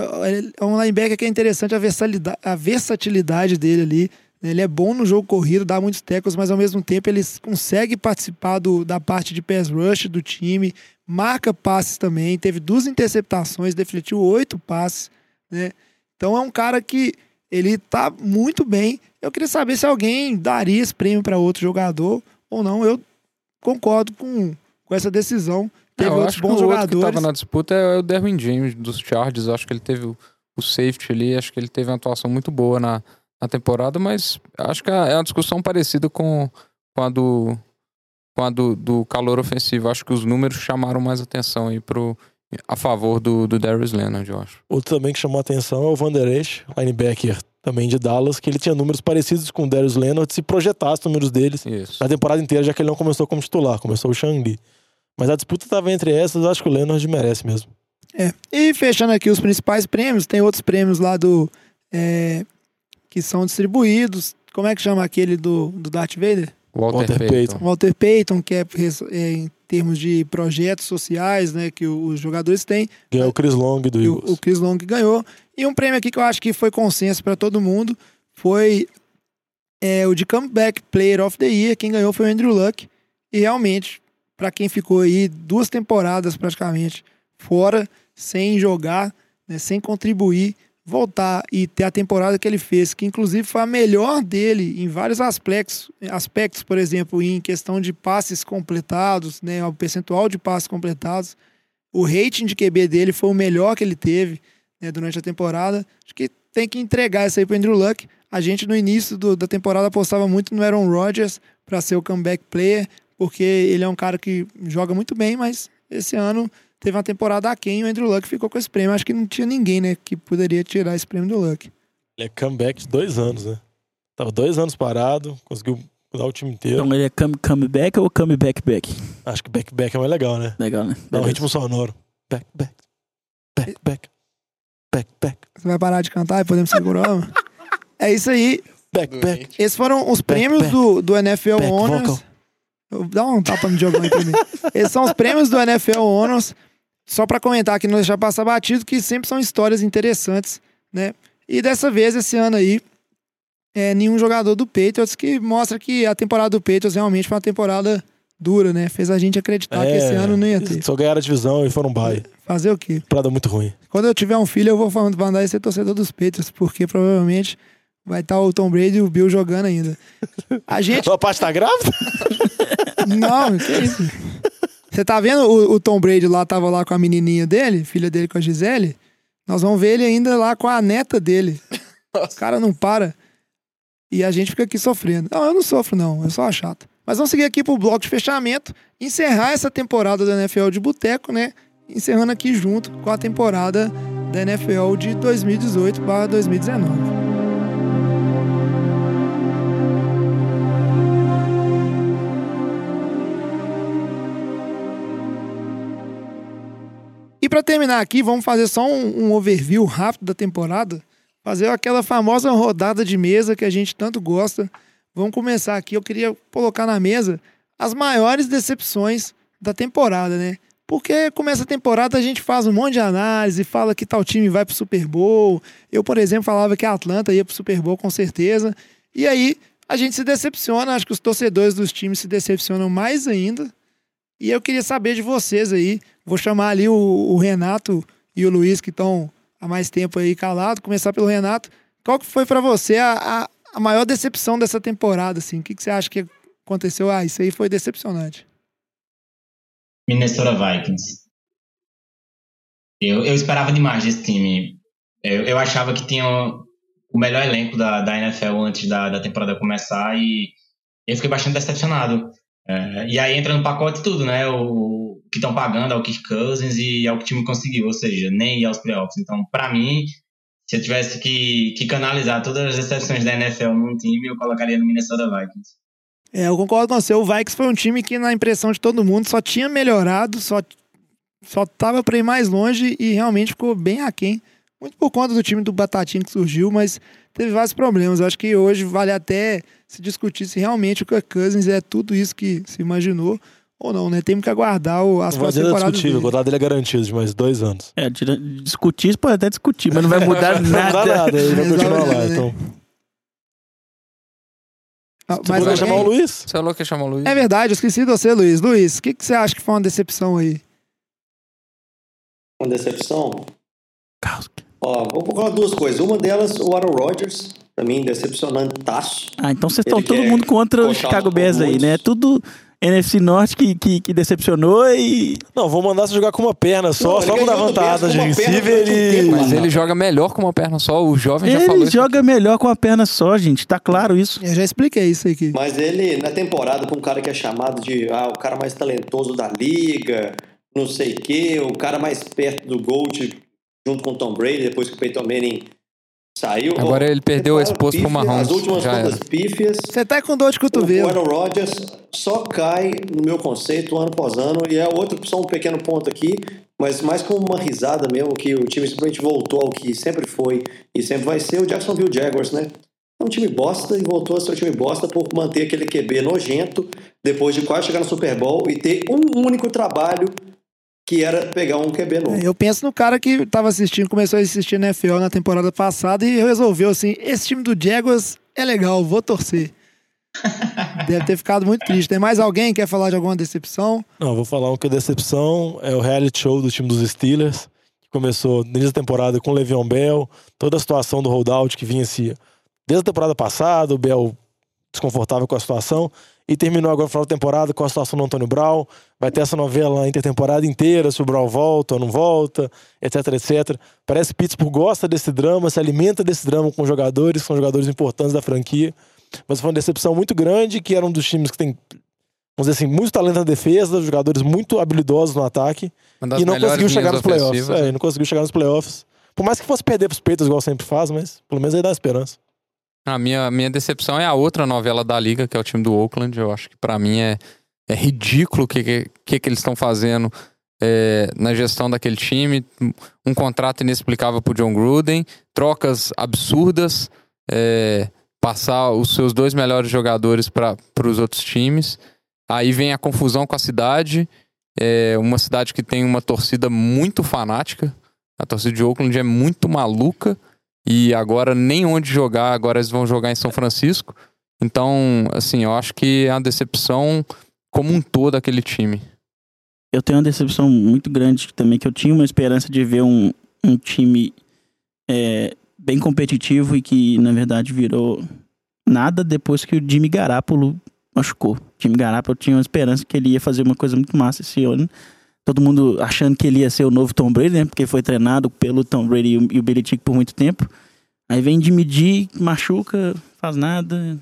é um linebacker que é interessante a versatilidade, a versatilidade dele ali. Ele é bom no jogo corrido, dá muitos tackles, mas ao mesmo tempo ele consegue participar do, da parte de pass rush do time, marca passes também, teve duas interceptações, defletiu oito passes, né? Então é um cara que ele tá muito bem. Eu queria saber se alguém daria esse prêmio para outro jogador ou não. Eu concordo com, com essa decisão. Teve eu bons que o jogadores. Outro que tava na disputa é o Derwin James dos Chargers. Acho que ele teve o, o safety ali, acho que ele teve uma atuação muito boa na, na temporada, mas acho que é uma discussão parecida com, com a do com a do, do calor ofensivo. Acho que os números chamaram mais atenção aí pro, a favor do, do Darius Leonard, eu acho. Outro também que chamou atenção é o Van Der Esch, linebacker também de Dallas, que ele tinha números parecidos com o Darius Leonard se projetasse os números deles Isso. na temporada inteira, já que ele não começou como titular, começou o Shang-Li. Mas a disputa estava entre essas, acho que o Leonard merece mesmo. É. E fechando aqui os principais prêmios, tem outros prêmios lá do. É, que são distribuídos. Como é que chama aquele do, do Darth Vader? Walter, Walter Payton. Payton. Walter Payton, que é, é, em termos de projetos sociais, né, que os jogadores têm. Ganhou o Chris Long do Eagles. O, o Chris Long ganhou. E um prêmio aqui que eu acho que foi consenso para todo mundo foi é, o de Comeback Player of the Year. Quem ganhou foi o Andrew Luck. E realmente, para quem ficou aí duas temporadas praticamente fora, sem jogar, né, sem contribuir, voltar e ter a temporada que ele fez, que inclusive foi a melhor dele em vários aspectos, aspectos por exemplo, em questão de passes completados, né, o percentual de passes completados, o rating de QB dele foi o melhor que ele teve né, durante a temporada. Acho que tem que entregar isso aí para Andrew Luck. A gente no início do, da temporada apostava muito no Aaron Rodgers para ser o comeback player, porque ele é um cara que joga muito bem, mas esse ano teve uma temporada aquém e o Andrew Luck ficou com esse prêmio. Acho que não tinha ninguém, né, que poderia tirar esse prêmio do Luck. Ele é comeback de dois anos, né? Tava dois anos parado, conseguiu mudar o time inteiro. Então ele é come, comeback ou comeback back? Acho que back back é mais legal, né? Legal, né? Dá um ritmo sonoro. Back back. Back back. Back back. Você vai parar de cantar e podemos segurar? é isso aí. Back back. Esses foram os back, prêmios back. Do, do NFL back Honors. Vocal. Dá um tapa no Diogão aí pra mim. Esses são os prêmios do NFL Honors. Só para comentar aqui, não deixar passar batido, que sempre são histórias interessantes, né? E dessa vez, esse ano aí, é, nenhum jogador do Patriots, que mostra que a temporada do Patriots realmente foi uma temporada dura, né? Fez a gente acreditar é, que esse é, ano não ia ter. Só ganharam a divisão e foram bye. Fazer o quê? Temporada muito ruim. Quando eu tiver um filho, eu vou mandar ele ser torcedor dos Patriots, porque provavelmente vai estar o Tom Brady e o Bill jogando ainda. A gente. <laughs> Sua parte tá grávida? não, que isso. Você tá vendo o, o, Tom Brady lá, tava lá com a menininha dele, filha dele com a Gisele? Nós vamos ver ele ainda lá com a neta dele. Nossa. O cara não para. E a gente fica aqui sofrendo. Não, eu não sofro, não. Eu sou a chata. Mas vamos seguir aqui pro bloco de fechamento. Encerrar essa temporada da NFL de Boteco, né? Encerrando aqui junto com a temporada da NFL de 2018 para 2019. E para terminar aqui, vamos fazer só um, um, overview rápido da temporada, fazer aquela famosa rodada de mesa que a gente tanto gosta. Vamos começar aqui. Eu queria colocar na mesa as maiores decepções da temporada, né? Porque começa a temporada, a gente faz um monte de análise, fala que tal time vai pro Super Bowl. Eu, por exemplo, falava que a Atlanta ia pro Super Bowl com certeza. E aí a gente se decepciona, acho que os torcedores dos times se decepcionam mais ainda. E eu queria saber de vocês aí. Vou chamar ali o, o Renato e o Luiz, que estão há mais tempo aí calados. Começar pelo Renato. Qual que foi para você a, a, a, maior decepção dessa temporada? Assim? O que, que você acha que aconteceu? Ah, isso aí foi decepcionante. Minnesota Vikings. Eu, eu esperava demais desse time. Eu, eu achava que tinha o melhor elenco da, da NFL antes da, da temporada começar e eu fiquei bastante decepcionado. É, e aí entra no pacote tudo, né? O, que estão pagando é o Kirk Cousins e é o que o time conseguiu, ou seja, nem ir aos playoffs. Então, para mim, se eu tivesse que, que canalizar todas as decepções da NFL num time, eu colocaria no Minnesota Vikings. É, eu concordo com você. O Vikings foi um time que, na impressão de todo mundo, só tinha melhorado, só, só tava para ir mais longe e realmente ficou bem aquém. Muito por conta do time do Batatinha que surgiu, mas teve vários problemas. Eu acho que hoje vale até se discutir se realmente o Kirk Cousins é tudo isso que se imaginou ou não, né? Temos que aguardar o, as próximas temporadas. É discutível, o contrato dele é garantido de mais dois anos. É, discutir, pode até discutir, mas não vai mudar <laughs> nada. não nada, ele vai continuar lá, então. Ah, mas alguém... chamar o Luiz? Você falou que ia chamar o Luiz? É verdade, eu esqueci de você, Luiz. Luiz, o que, que você acha que foi uma decepção aí? Uma decepção? Ó, vou colocar duas coisas. Uma delas, o Aaron Rodgers, mim, decepcionante taço. Ah, então vocês estão todo mundo contra o Chicago Bears aí, né? Tudo NFC Norte que, que, que, decepcionou e. Não, vou mandar você jogar com uma perna só, não, só com a vantagem. Ele... Mas ele joga melhor com uma perna só, o jovem ele já falou Ele joga melhor com uma perna só, gente, tá claro isso. Eu já expliquei isso aqui. Mas ele, na temporada, com um cara que é chamado de ah, o cara mais talentoso da liga, não sei o quê, o cara mais perto do GOAT junto com o Tom Brady, depois que o Peyton Manning Saiu. Agora ele perdeu esse posto pro Mahomes. As últimas já contas pífias. Você tá com dor de cotovelo. O Aaron Rodgers só cai no meu conceito ano após ano. E é outro, só um pequeno ponto aqui, mas mais como uma risada mesmo, que o time simplesmente voltou ao que sempre foi e sempre vai ser o Jacksonville Jaguars, né? É um time bosta e voltou a ser um time bosta por manter aquele QB nojento depois de quase chegar no Super Bowl e ter um único trabalho que era pegar um QB novo. Eu penso no cara que estava assistindo, começou a assistir na NFL na temporada passada e resolveu assim: esse time do Jaguars é legal, vou torcer. <laughs> Deve ter ficado muito triste. Tem mais alguém que quer falar de alguma decepção? Não, vou falar um que é decepção é o reality show do time dos Steelers, que começou desde a temporada com o Le'Veon Bell, toda a situação do holdout que vinha se desde a temporada passada, o Bell desconfortável com a situação e terminou agora no final da temporada com a situação do Antônio Brown. Vai ter essa novela intertemporada inteira se o Brown volta ou não volta, etc, etc. Parece que Pittsburgh gosta desse drama, se alimenta desse drama com jogadores, que são jogadores importantes da franquia. Mas foi uma decepção muito grande, que era um dos times que tem, vamos dizer assim, muito talento na defesa, jogadores muito habilidosos no ataque. E não conseguiu chegar nos playoffs. É, não conseguiu chegar nos playoffs. Por mais que fosse perder pros peitos, igual sempre faz, mas pelo menos aí dá esperança. A minha, minha decepção é a outra novela da liga, que é o time do Oakland. Eu acho que para mim é, é ridículo o que, que, que eles estão fazendo é, na gestão daquele time. Um contrato inexplicável pro John Gruden, trocas absurdas, é, passar os seus dois melhores jogadores para os outros times. Aí vem a confusão com a cidade. É uma cidade que tem uma torcida muito fanática. A torcida de Oakland é muito maluca. E agora nem onde jogar, agora eles vão jogar em São Francisco. Então, assim, eu acho que é uma decepção como um todo aquele time. Eu tenho uma decepção muito grande também, que eu tinha uma esperança de ver um, um time é, bem competitivo e que, na verdade, virou nada depois que o Jimmy Garapolo machucou. O Jimmy Garapolo tinha uma esperança que ele ia fazer uma coisa muito massa esse ano todo mundo achando que ele ia ser o novo Tom Brady, né? Porque foi treinado pelo Tom Brady e o, e o Belichick por muito tempo. Aí vem de medir, machuca, faz nada.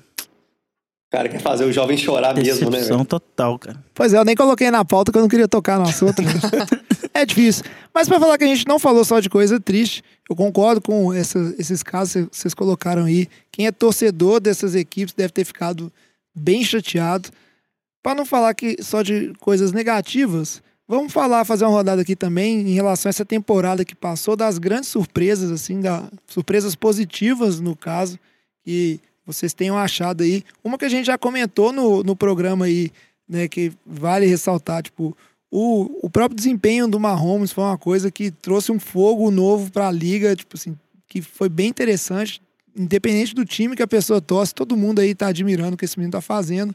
cara quer fazer o jovem chorar mesmo, né? Decepção total, cara. Pois é, eu nem coloquei na pauta que eu não queria tocar no assunto. né? <laughs> é difícil. Mas pra falar que a gente não falou só de coisa triste, eu concordo com essa- esses casos que vocês colocaram aí. Quem é torcedor dessas equipes deve ter ficado bem chateado. Pra não falar que só de coisas negativas, vamos falar, fazer uma rodada aqui também em relação a essa temporada que passou, das grandes surpresas, assim, da, surpresas positivas no caso, que vocês tenham achado aí. Uma que a gente já comentou no, no programa aí, né, que vale ressaltar, tipo, o, o próprio desempenho do Mahomes foi uma coisa que trouxe um fogo novo para a liga, tipo assim, que foi bem interessante, independente do time que a pessoa torce, todo mundo aí tá admirando o que esse menino tá fazendo.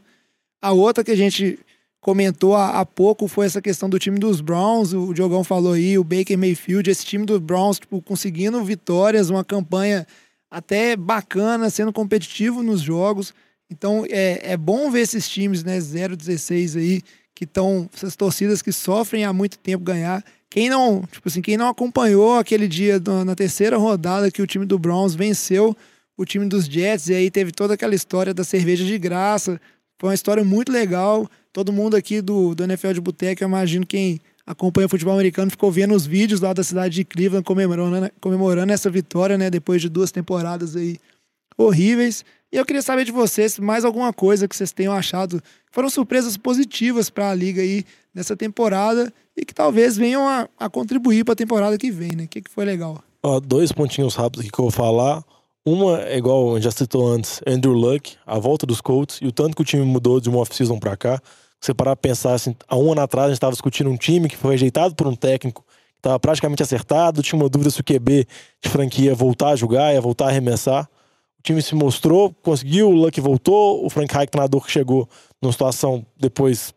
A outra que a gente comentou há, pouco foi essa questão do time dos Browns, o Diogão falou aí, o Baker Mayfield, esse time dos Browns, tipo, conseguindo vitórias, uma campanha até bacana, sendo competitivo nos jogos. Então é, é bom ver esses times, né, 0-16 aí, que estão, essas torcidas que sofrem há muito tempo ganhar. Quem não, tipo assim, quem não acompanhou aquele dia na terceira rodada que o time do Browns venceu o time dos Jets e aí teve toda aquela história da cerveja de graça. Foi uma história muito legal. Todo mundo aqui do, do NFL de Boteca, eu imagino quem acompanha o futebol americano ficou vendo os vídeos lá da cidade de Cleveland comemorando, né, comemorando essa vitória, né, depois de duas temporadas aí horríveis. E eu queria saber de vocês mais alguma coisa que vocês tenham achado foram surpresas positivas para a liga aí nessa temporada e que talvez venham a, a contribuir para a temporada que vem, né? O que, que foi legal? Ó, dois pontinhos rápidos aqui que eu vou falar. Uma é igual já citou antes, Andrew Luck, a volta dos Colts e o tanto que o time mudou de uma off-season pra cá. Você parar pra pensar assim, há um ano atrás a gente estava discutindo um time que foi rejeitado por um técnico que estava praticamente acertado, tinha uma dúvida se o QB de franquia ia voltar a jogar, ia voltar a arremessar. O time se mostrou, conseguiu, o Luck voltou, o Frank Reich, treinador que chegou numa situação depois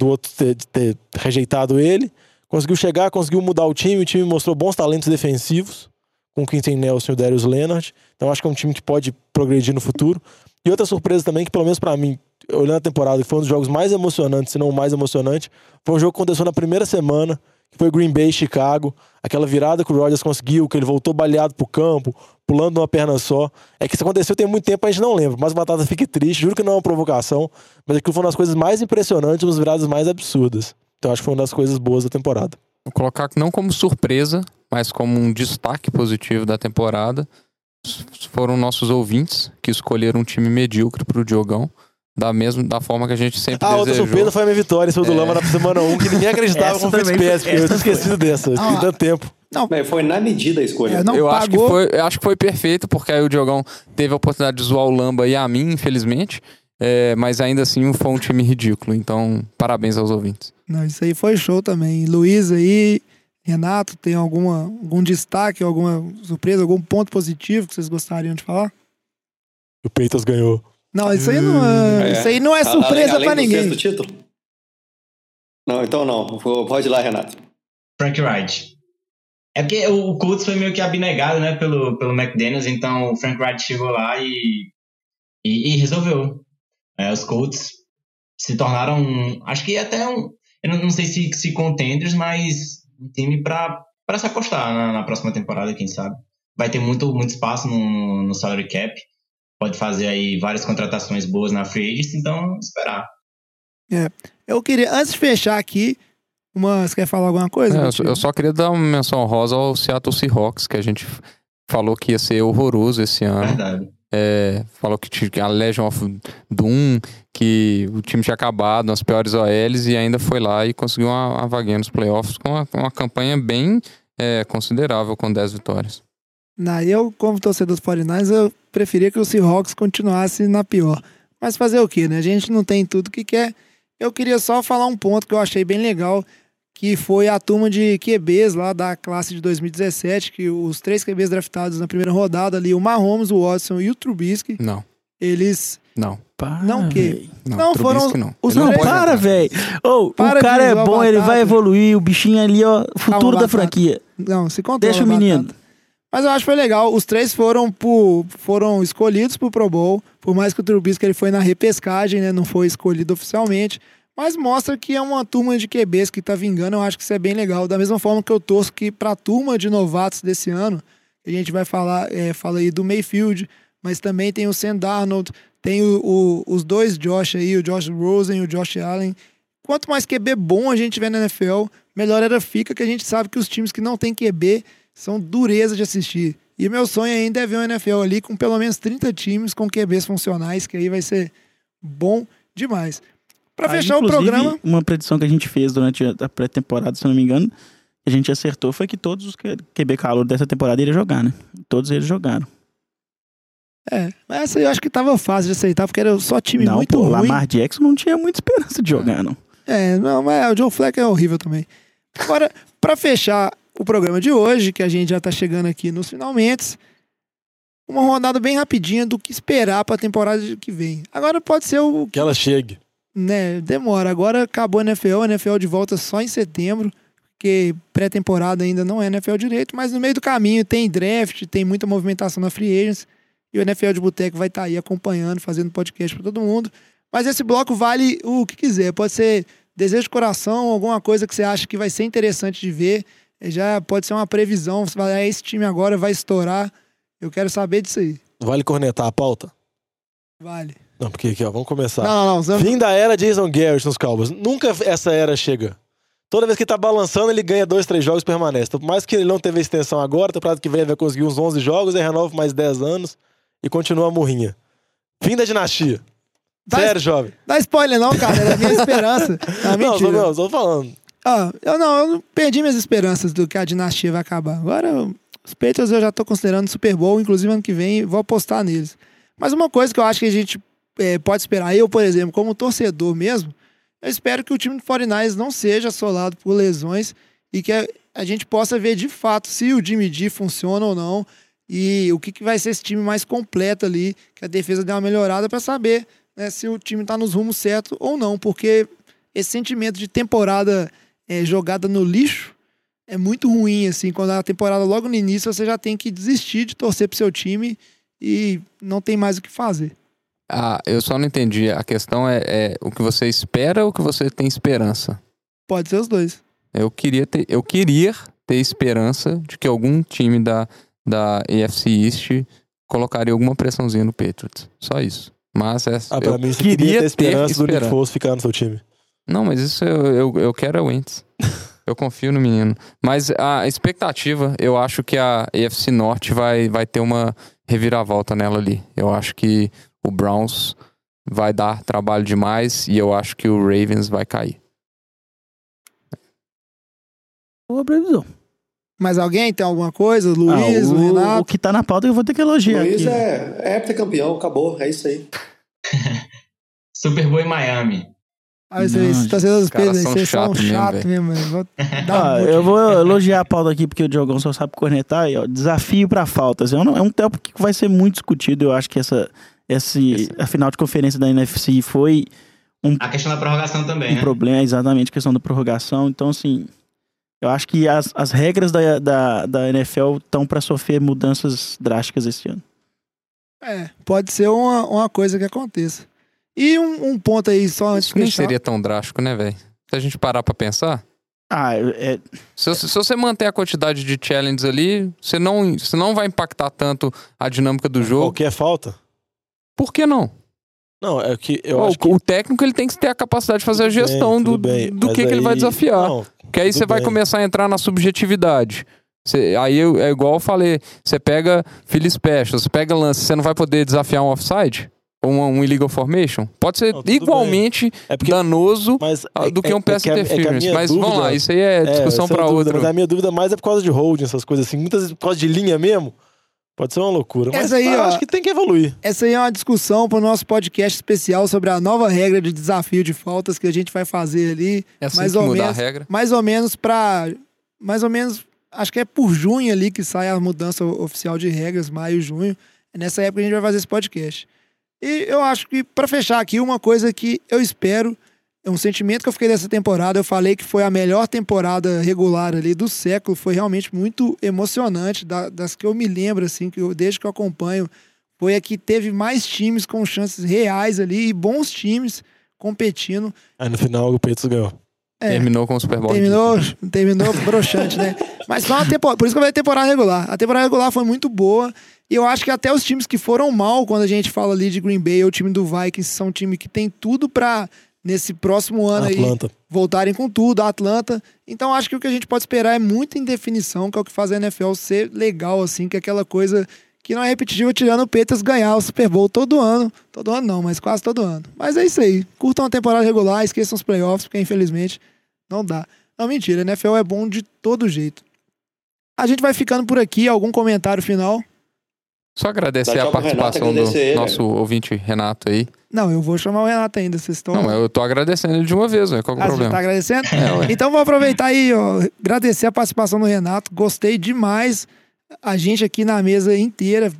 do outro ter, ter rejeitado ele, conseguiu chegar, conseguiu mudar o time, o time mostrou bons talentos defensivos, com o Quinton Nelson e o Darius Leonard, então acho que é um time que pode progredir no futuro. E outra surpresa também, que pelo menos pra mim, olhando a temporada, foi um dos jogos mais emocionantes, se não o mais emocionante, foi um jogo que aconteceu na primeira semana, que foi Green Bay Chicago, aquela virada que o Rodgers conseguiu, que ele voltou baleado pro campo, pulando numa perna só. É que isso aconteceu tem muito tempo, a gente não lembra, mas o Batata fique triste, juro que não é uma provocação, mas aquilo foi uma das coisas mais impressionantes, uma das viradas mais absurdas. Então acho que foi uma das coisas boas da temporada. Vou colocar não como surpresa, mas como um destaque positivo da temporada. Foram nossos ouvintes que escolheram um time medíocre pro Diogão. Da, mesma, da forma que a gente sempre A outra desejou. surpresa foi a minha vitória em cima do Lama na semana 1, que ninguém acreditava como foi- eu tinha esquecido dessa, Ah. tanto tempo. Mas foi na medida a escolha. É, não eu acho que foi, eu acho que foi perfeito, porque aí o Diogão teve a oportunidade de zoar o Lamba e a mim, infelizmente. É, mas ainda assim foi um time ridículo. Então, parabéns aos ouvintes. Não, isso aí foi show também. Luiz aí, Renato, tem alguma, algum destaque, alguma surpresa, algum ponto positivo que vocês gostariam de falar? O Peitas ganhou. Não, isso aí não é, isso aí não é A- surpresa do ninguém. sexto título? Não, então não. Pode ir lá, Renato. Frank Wright. É porque o Colts foi meio que abnegado, né, pelo, pelo McDaniels, então o Frank Wright chegou lá e, e, e resolveu. É, os Colts se tornaram, acho que até um, eu não, não sei se, se contenders, mas um time pra, pra se apostar na, na próxima temporada, quem sabe. Vai ter muito, muito espaço no, no, no salary cap, pode fazer aí várias contratações boas na free agency, então esperar. Eu queria, antes de fechar aqui, uma, você quer falar alguma coisa? É, eu, eu só queria dar uma menção honrosa ao Seattle Seahawks, que a gente falou que ia ser horroroso esse ano. Verdade. É, falou que a Legion of Doom, que o time tinha acabado nas piores OLs e ainda foi lá e conseguiu uma, uma vaguinha nos playoffs com uma, uma campanha bem é, considerável, com 10 vitórias. Não, eu, como torcedor dos 49ers, eu preferia que o Seahawks continuasse na pior. Mas fazer o quê, né? A gente não tem tudo que quer. Eu queria só falar um ponto que eu achei bem legal, que foi a turma de QBs lá da classe de 2017, que os três QBs draftados na primeira rodada ali, o Mahomes, o Watson e o Trubisky, Não, eles... não. Para, Não que-. Não, Não, foram não. os Não, para, velho. Para o cara é bom, ele vai Batata. evoluir. O bichinho ali, ó, futuro Calma, da Batata. franquia. Não, se controla, Deixa o menino. Batata. Mas eu acho que foi legal. Os três foram, por, foram escolhidos pro Pro Bowl. Por mais que o Trubisky ele foi na repescagem, né? Não foi escolhido oficialmente. Mas mostra que é uma turma de QBs que tá vingando. Eu acho que isso é bem legal. Da mesma forma que eu torço que pra turma de novatos desse ano, a gente vai falar, é, fala aí do Mayfield, mas também tem o Sam Darnold, Tem o, o, os dois Josh aí, o Josh Rosen e o Josh Allen. Quanto mais QB bom a gente tiver na NFL, melhor era fica, que a gente sabe que os times que não tem QB são dureza de assistir. E meu sonho ainda é ver um NFL ali com pelo menos 30 times com QBs funcionais, que aí vai ser bom demais. Para fechar o programa. Uma predição que a gente fez durante a pré-temporada, se eu não me engano, que a gente acertou foi que todos os QB calor dessa temporada iriam jogar, né? Todos eles jogaram. É, mas essa eu acho que tava fácil de aceitar, porque era só time não, muito pô, ruim. Lamar Jackson não tinha muita esperança de jogar, não. É, não, mas o Joe Fleck é horrível também. Agora, para fechar o programa de hoje, que a gente já tá chegando aqui nos finalmente, uma rodada bem rapidinha do que esperar para a temporada que vem. Agora pode ser o que ela chegue. Né, demora. Agora acabou a NFL, a NFL de volta só em setembro, porque pré-temporada ainda não é NFL direito, mas no meio do caminho tem draft, tem muita movimentação na free agents, e o NFL de Boteco vai estar tá aí acompanhando, fazendo podcast para todo mundo. Mas esse bloco vale o que quiser, pode ser desejo de coração, alguma coisa que você acha que vai ser interessante de ver, já pode ser uma previsão, você vai, ah, esse time agora vai estourar eu quero saber disso aí. Vale cornetar a pauta? Vale. Não, porque aqui, ó, vamos começar. Não, não, não. Fim da era Jason Garrett nos Cowboys. Nunca essa era chega. Toda vez que ele tá balançando, ele ganha dois, três jogos e permanece. Por mais que ele não teve extensão agora, temporada que vem ele vai conseguir uns 11 jogos, aí renova mais 10 anos e continua a murrinha. Fim da dinastia. Dá Sério, jovem. Dá spoiler não, cara. É a minha <laughs> esperança. Não, mentira. Não, não, tô falando. Ah, eu não, eu perdi minhas esperanças do que a dinastia vai acabar. Agora os Patriots eu já estou considerando Super Bowl, inclusive ano que vem vou apostar neles. Mas uma coisa que eu acho que a gente é, pode esperar, eu, por exemplo, como torcedor mesmo, eu espero que o time do 49 não seja assolado por lesões e que a, a, gente possa ver de fato se o Jimmy D funciona ou não e o que, que vai ser esse time mais completo ali, que a defesa dê uma melhorada para saber né, se o time está nos rumos certos ou não, porque esse sentimento de temporada é, jogada no lixo é muito ruim, assim, quando a temporada logo no início você já tem que desistir de torcer pro seu time e não tem mais o que fazer. Ah, eu só não entendi. A questão é, é o que você espera ou o que você tem esperança? Pode ser os dois. Eu queria ter, eu queria ter esperança de que algum time da, da AFC East colocaria alguma pressãozinha no Patriots. Só isso. Mas é, ah, eu mim, queria ter esperança, ter do Nick Foles ficar no seu time. Não, mas isso eu, eu, eu quero é o Wentz. <laughs> Eu confio no menino. Mas a expectativa, eu acho que a EFC Norte vai, vai ter uma reviravolta nela ali. Eu acho que o Browns vai dar trabalho demais e eu acho que o Ravens vai cair. Boa previsão. Mas alguém tem alguma coisa? Luiz, ah, o, Renato? O que tá na pauta eu vou ter que elogiar Luiz aqui. é, é campeão, acabou, é isso aí. <laughs> Super Bowl em Miami. Ah, vocês torcedores dos Pedro, vocês são chatos mesmo. mesmo. Ah, eu vou elogiar a pauta aqui, porque o Diogão só sabe cornetar. E, ó, desafio para faltas. É um, é um tempo que vai ser muito discutido. Eu acho que essa, esse, a final de conferência da NFC foi um, a questão da prorrogação também, um né? problema, exatamente, a questão da prorrogação. Então, assim, eu acho que as, as regras da, da, da NFL estão para sofrer mudanças drásticas esse ano. É, pode ser uma, uma coisa que aconteça. E um, um ponto aí só antes de Nem seria tão drástico, né, velho? Se a gente parar pra pensar. Ah, é... se, se, você manter a quantidade de challenges ali, você não, você não vai impactar tanto a dinâmica do jogo. Qualquer falta? Por que não? Não, é que eu oh, acho que... O técnico ele tem que ter a capacidade de fazer a gestão bem, do, bem, do que, aí... que ele vai desafiar. Não, Porque aí você vai começar a entrar na subjetividade. Você, aí é igual eu falei, você pega Philly Special, você pega lance, você não vai poder desafiar um offside? um, um illegal formation, pode ser não, igualmente é porque, danoso é, do que um pass é, interference. mas dúvida, vamos lá, isso aí é discussão para outro. Mas a minha dúvida mais é por causa de holding, essas coisas assim. Muitas vezes por causa de linha mesmo. Pode ser uma loucura. Mas essa aí, ó, acho que tem que evoluir. Essa aí é uma discussão para o nosso podcast especial sobre a nova regra de desafio de faltas que a gente vai fazer ali. É assim mais ou menos, a regra. Mais ou menos para. Mais ou menos. Acho que é por junho ali que sai a mudança oficial de regras, maio, junho. É nessa época que a gente vai fazer esse podcast. E eu acho que, para fechar aqui, uma coisa que eu espero, é um sentimento que eu fiquei dessa temporada. Eu falei que foi a melhor temporada regular ali do século. Foi realmente muito emocionante, das que eu me lembro, assim, que eu, desde que eu acompanho. Foi a que teve mais times com chances reais ali e bons times competindo. Aí no final o Peitos ganhou. É, terminou com o Super Bowl. Terminou, terminou <laughs> broxante, né? Mas foi uma temporada. Por isso que eu falei temporada regular. A temporada regular foi muito boa. E eu acho que até os times que foram mal, quando a gente fala ali de Green Bay ou o time do Vikings, são um time que tem tudo pra, nesse próximo ano Atlanta. aí, voltarem com tudo. A Atlanta. Então acho que o que a gente pode esperar é muita indefinição, que é o que faz a NFL ser legal, assim, que é aquela coisa que não é repetitivo tirando o Peters ganhar o Super Bowl todo ano. Todo ano não, mas quase todo ano. Mas é isso aí. Curtam a temporada regular, esqueçam os playoffs, porque infelizmente não dá. Não, mentira, a NFL é bom de todo jeito. A gente vai ficando por aqui. Algum comentário final? Só agradecer a participação Renato, agradecer do ele, nosso ouvinte Renato aí. Não, eu vou chamar o Renato ainda, vocês estão... Não, eu tô agradecendo ele de uma vez, Qual é o ah, problema? Você tá agradecendo? É, então vou aproveitar aí, ó, agradecer a participação do Renato. Gostei demais a gente aqui na mesa inteira,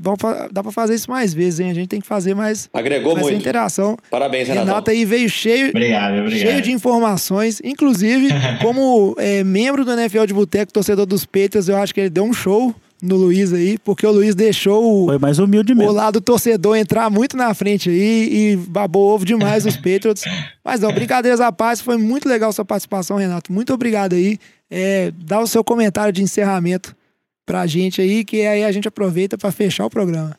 dá para fazer isso mais vezes, hein? A gente tem que fazer mais, Agregou mais muito. interação. Parabéns, Renato. Renato aí veio cheio, obrigado, obrigado. cheio de informações. Inclusive, <laughs> como é, membro do NFL de Boteco, torcedor dos Patriots, eu acho que ele deu um show no Luiz aí, porque o Luiz deixou Foi mais humilde mesmo. o lado torcedor entrar muito na frente aí e babou ovo demais os <laughs> Patriots. Mas não, brincadeiras à paz, foi muito legal sua participação, Renato. Muito obrigado aí. É, dá o seu comentário de encerramento pra gente aí, que aí a gente aproveita para fechar o programa.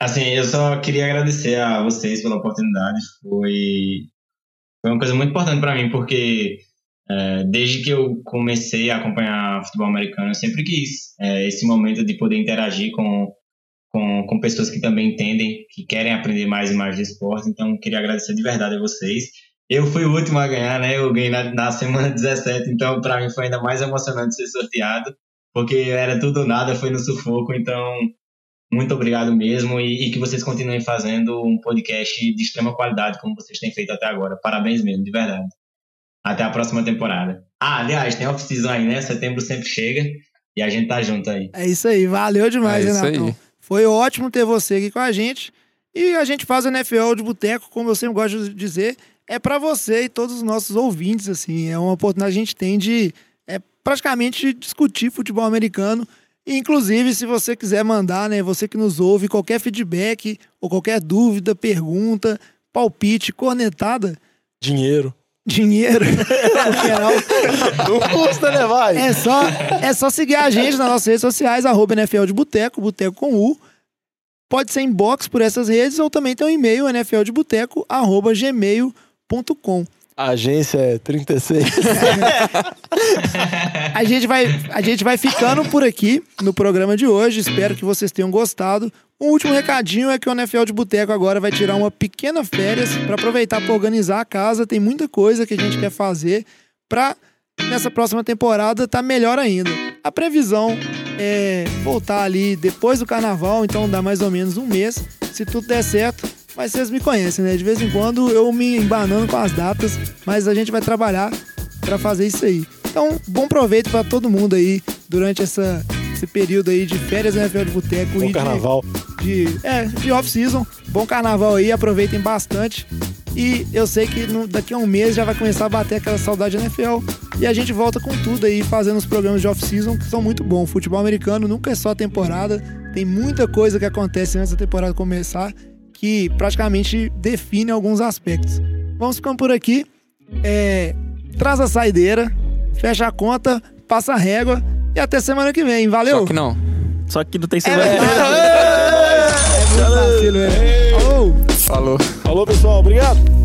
Assim, eu só queria agradecer a vocês pela oportunidade. Foi, foi uma coisa muito importante para mim, porque é, desde que eu comecei a acompanhar futebol americano, eu sempre quis é, esse momento de poder interagir com, com, com pessoas que também entendem, que querem aprender mais e mais de esporte. Então, queria agradecer de verdade a vocês. Eu fui o último a ganhar, né? Eu ganhei na, na semana <laughs> 17, então para mim foi ainda mais emocionante ser sorteado, porque era tudo nada, foi no sufoco. Então, muito obrigado mesmo e, e, que vocês continuem fazendo um podcast de extrema qualidade, como vocês têm feito até agora. Parabéns mesmo, de verdade. Até a próxima temporada. Ah, aliás, tem off-season aí, né? Setembro sempre chega e a gente tá junto aí. É isso aí, valeu demais, é Renatão. Foi ótimo ter você aqui com a gente. E a gente faz o NFL de boteco, como eu sempre gosto de dizer é para você e todos os nossos ouvintes, assim. É uma oportunidade que a gente tem de é, praticamente discutir futebol americano. E, inclusive, se você quiser mandar, né, você que nos ouve, qualquer feedback ou qualquer dúvida, pergunta, palpite, cornetada. Dinheiro. Dinheiro. <laughs> Não custa, né, vai? É só, é só seguir a gente nas nossas redes sociais, arroba NFL de Boteco, Boteco com U. Pode ser inbox por essas redes ou também tem um e-mail, nfldeboteco, arroba gmail.com A agência é 36. a, gente vai, a gente vai ficando por aqui no programa de hoje. Espero que vocês tenham gostado. Um último recadinho é que o NFL de Boteco agora vai tirar uma pequena férias para aproveitar para organizar a casa. Tem muita coisa que a gente quer fazer para nessa próxima temporada tá melhor ainda. A previsão é voltar ali depois do carnaval, então dá mais ou menos um mês. Se tudo der certo, mas vocês me conhecem, né? De vez em quando eu me embanando com as datas, mas a gente vai trabalhar para fazer isso aí. Então, bom proveito para todo mundo aí durante essa, esse período aí de férias na NFL de Boteco. Bom e carnaval. De, de, é, de off-season. Bom carnaval aí, aproveitem bastante. E eu sei que no, daqui a um mês já vai começar a bater aquela saudade da NFL. E a gente volta com tudo aí, fazendo os programas de off-season que são muito bons. Futebol americano nunca é só temporada. Tem muita coisa que acontece antes da temporada começar que praticamente define alguns aspectos. Vamos ficando por aqui. É, traz a saideira, fecha a conta, passa a régua e até semana que vem. Valeu! Só que não. Só que não tem semana é, que vem. Valeu. Falou. Falou, pessoal. Obrigado.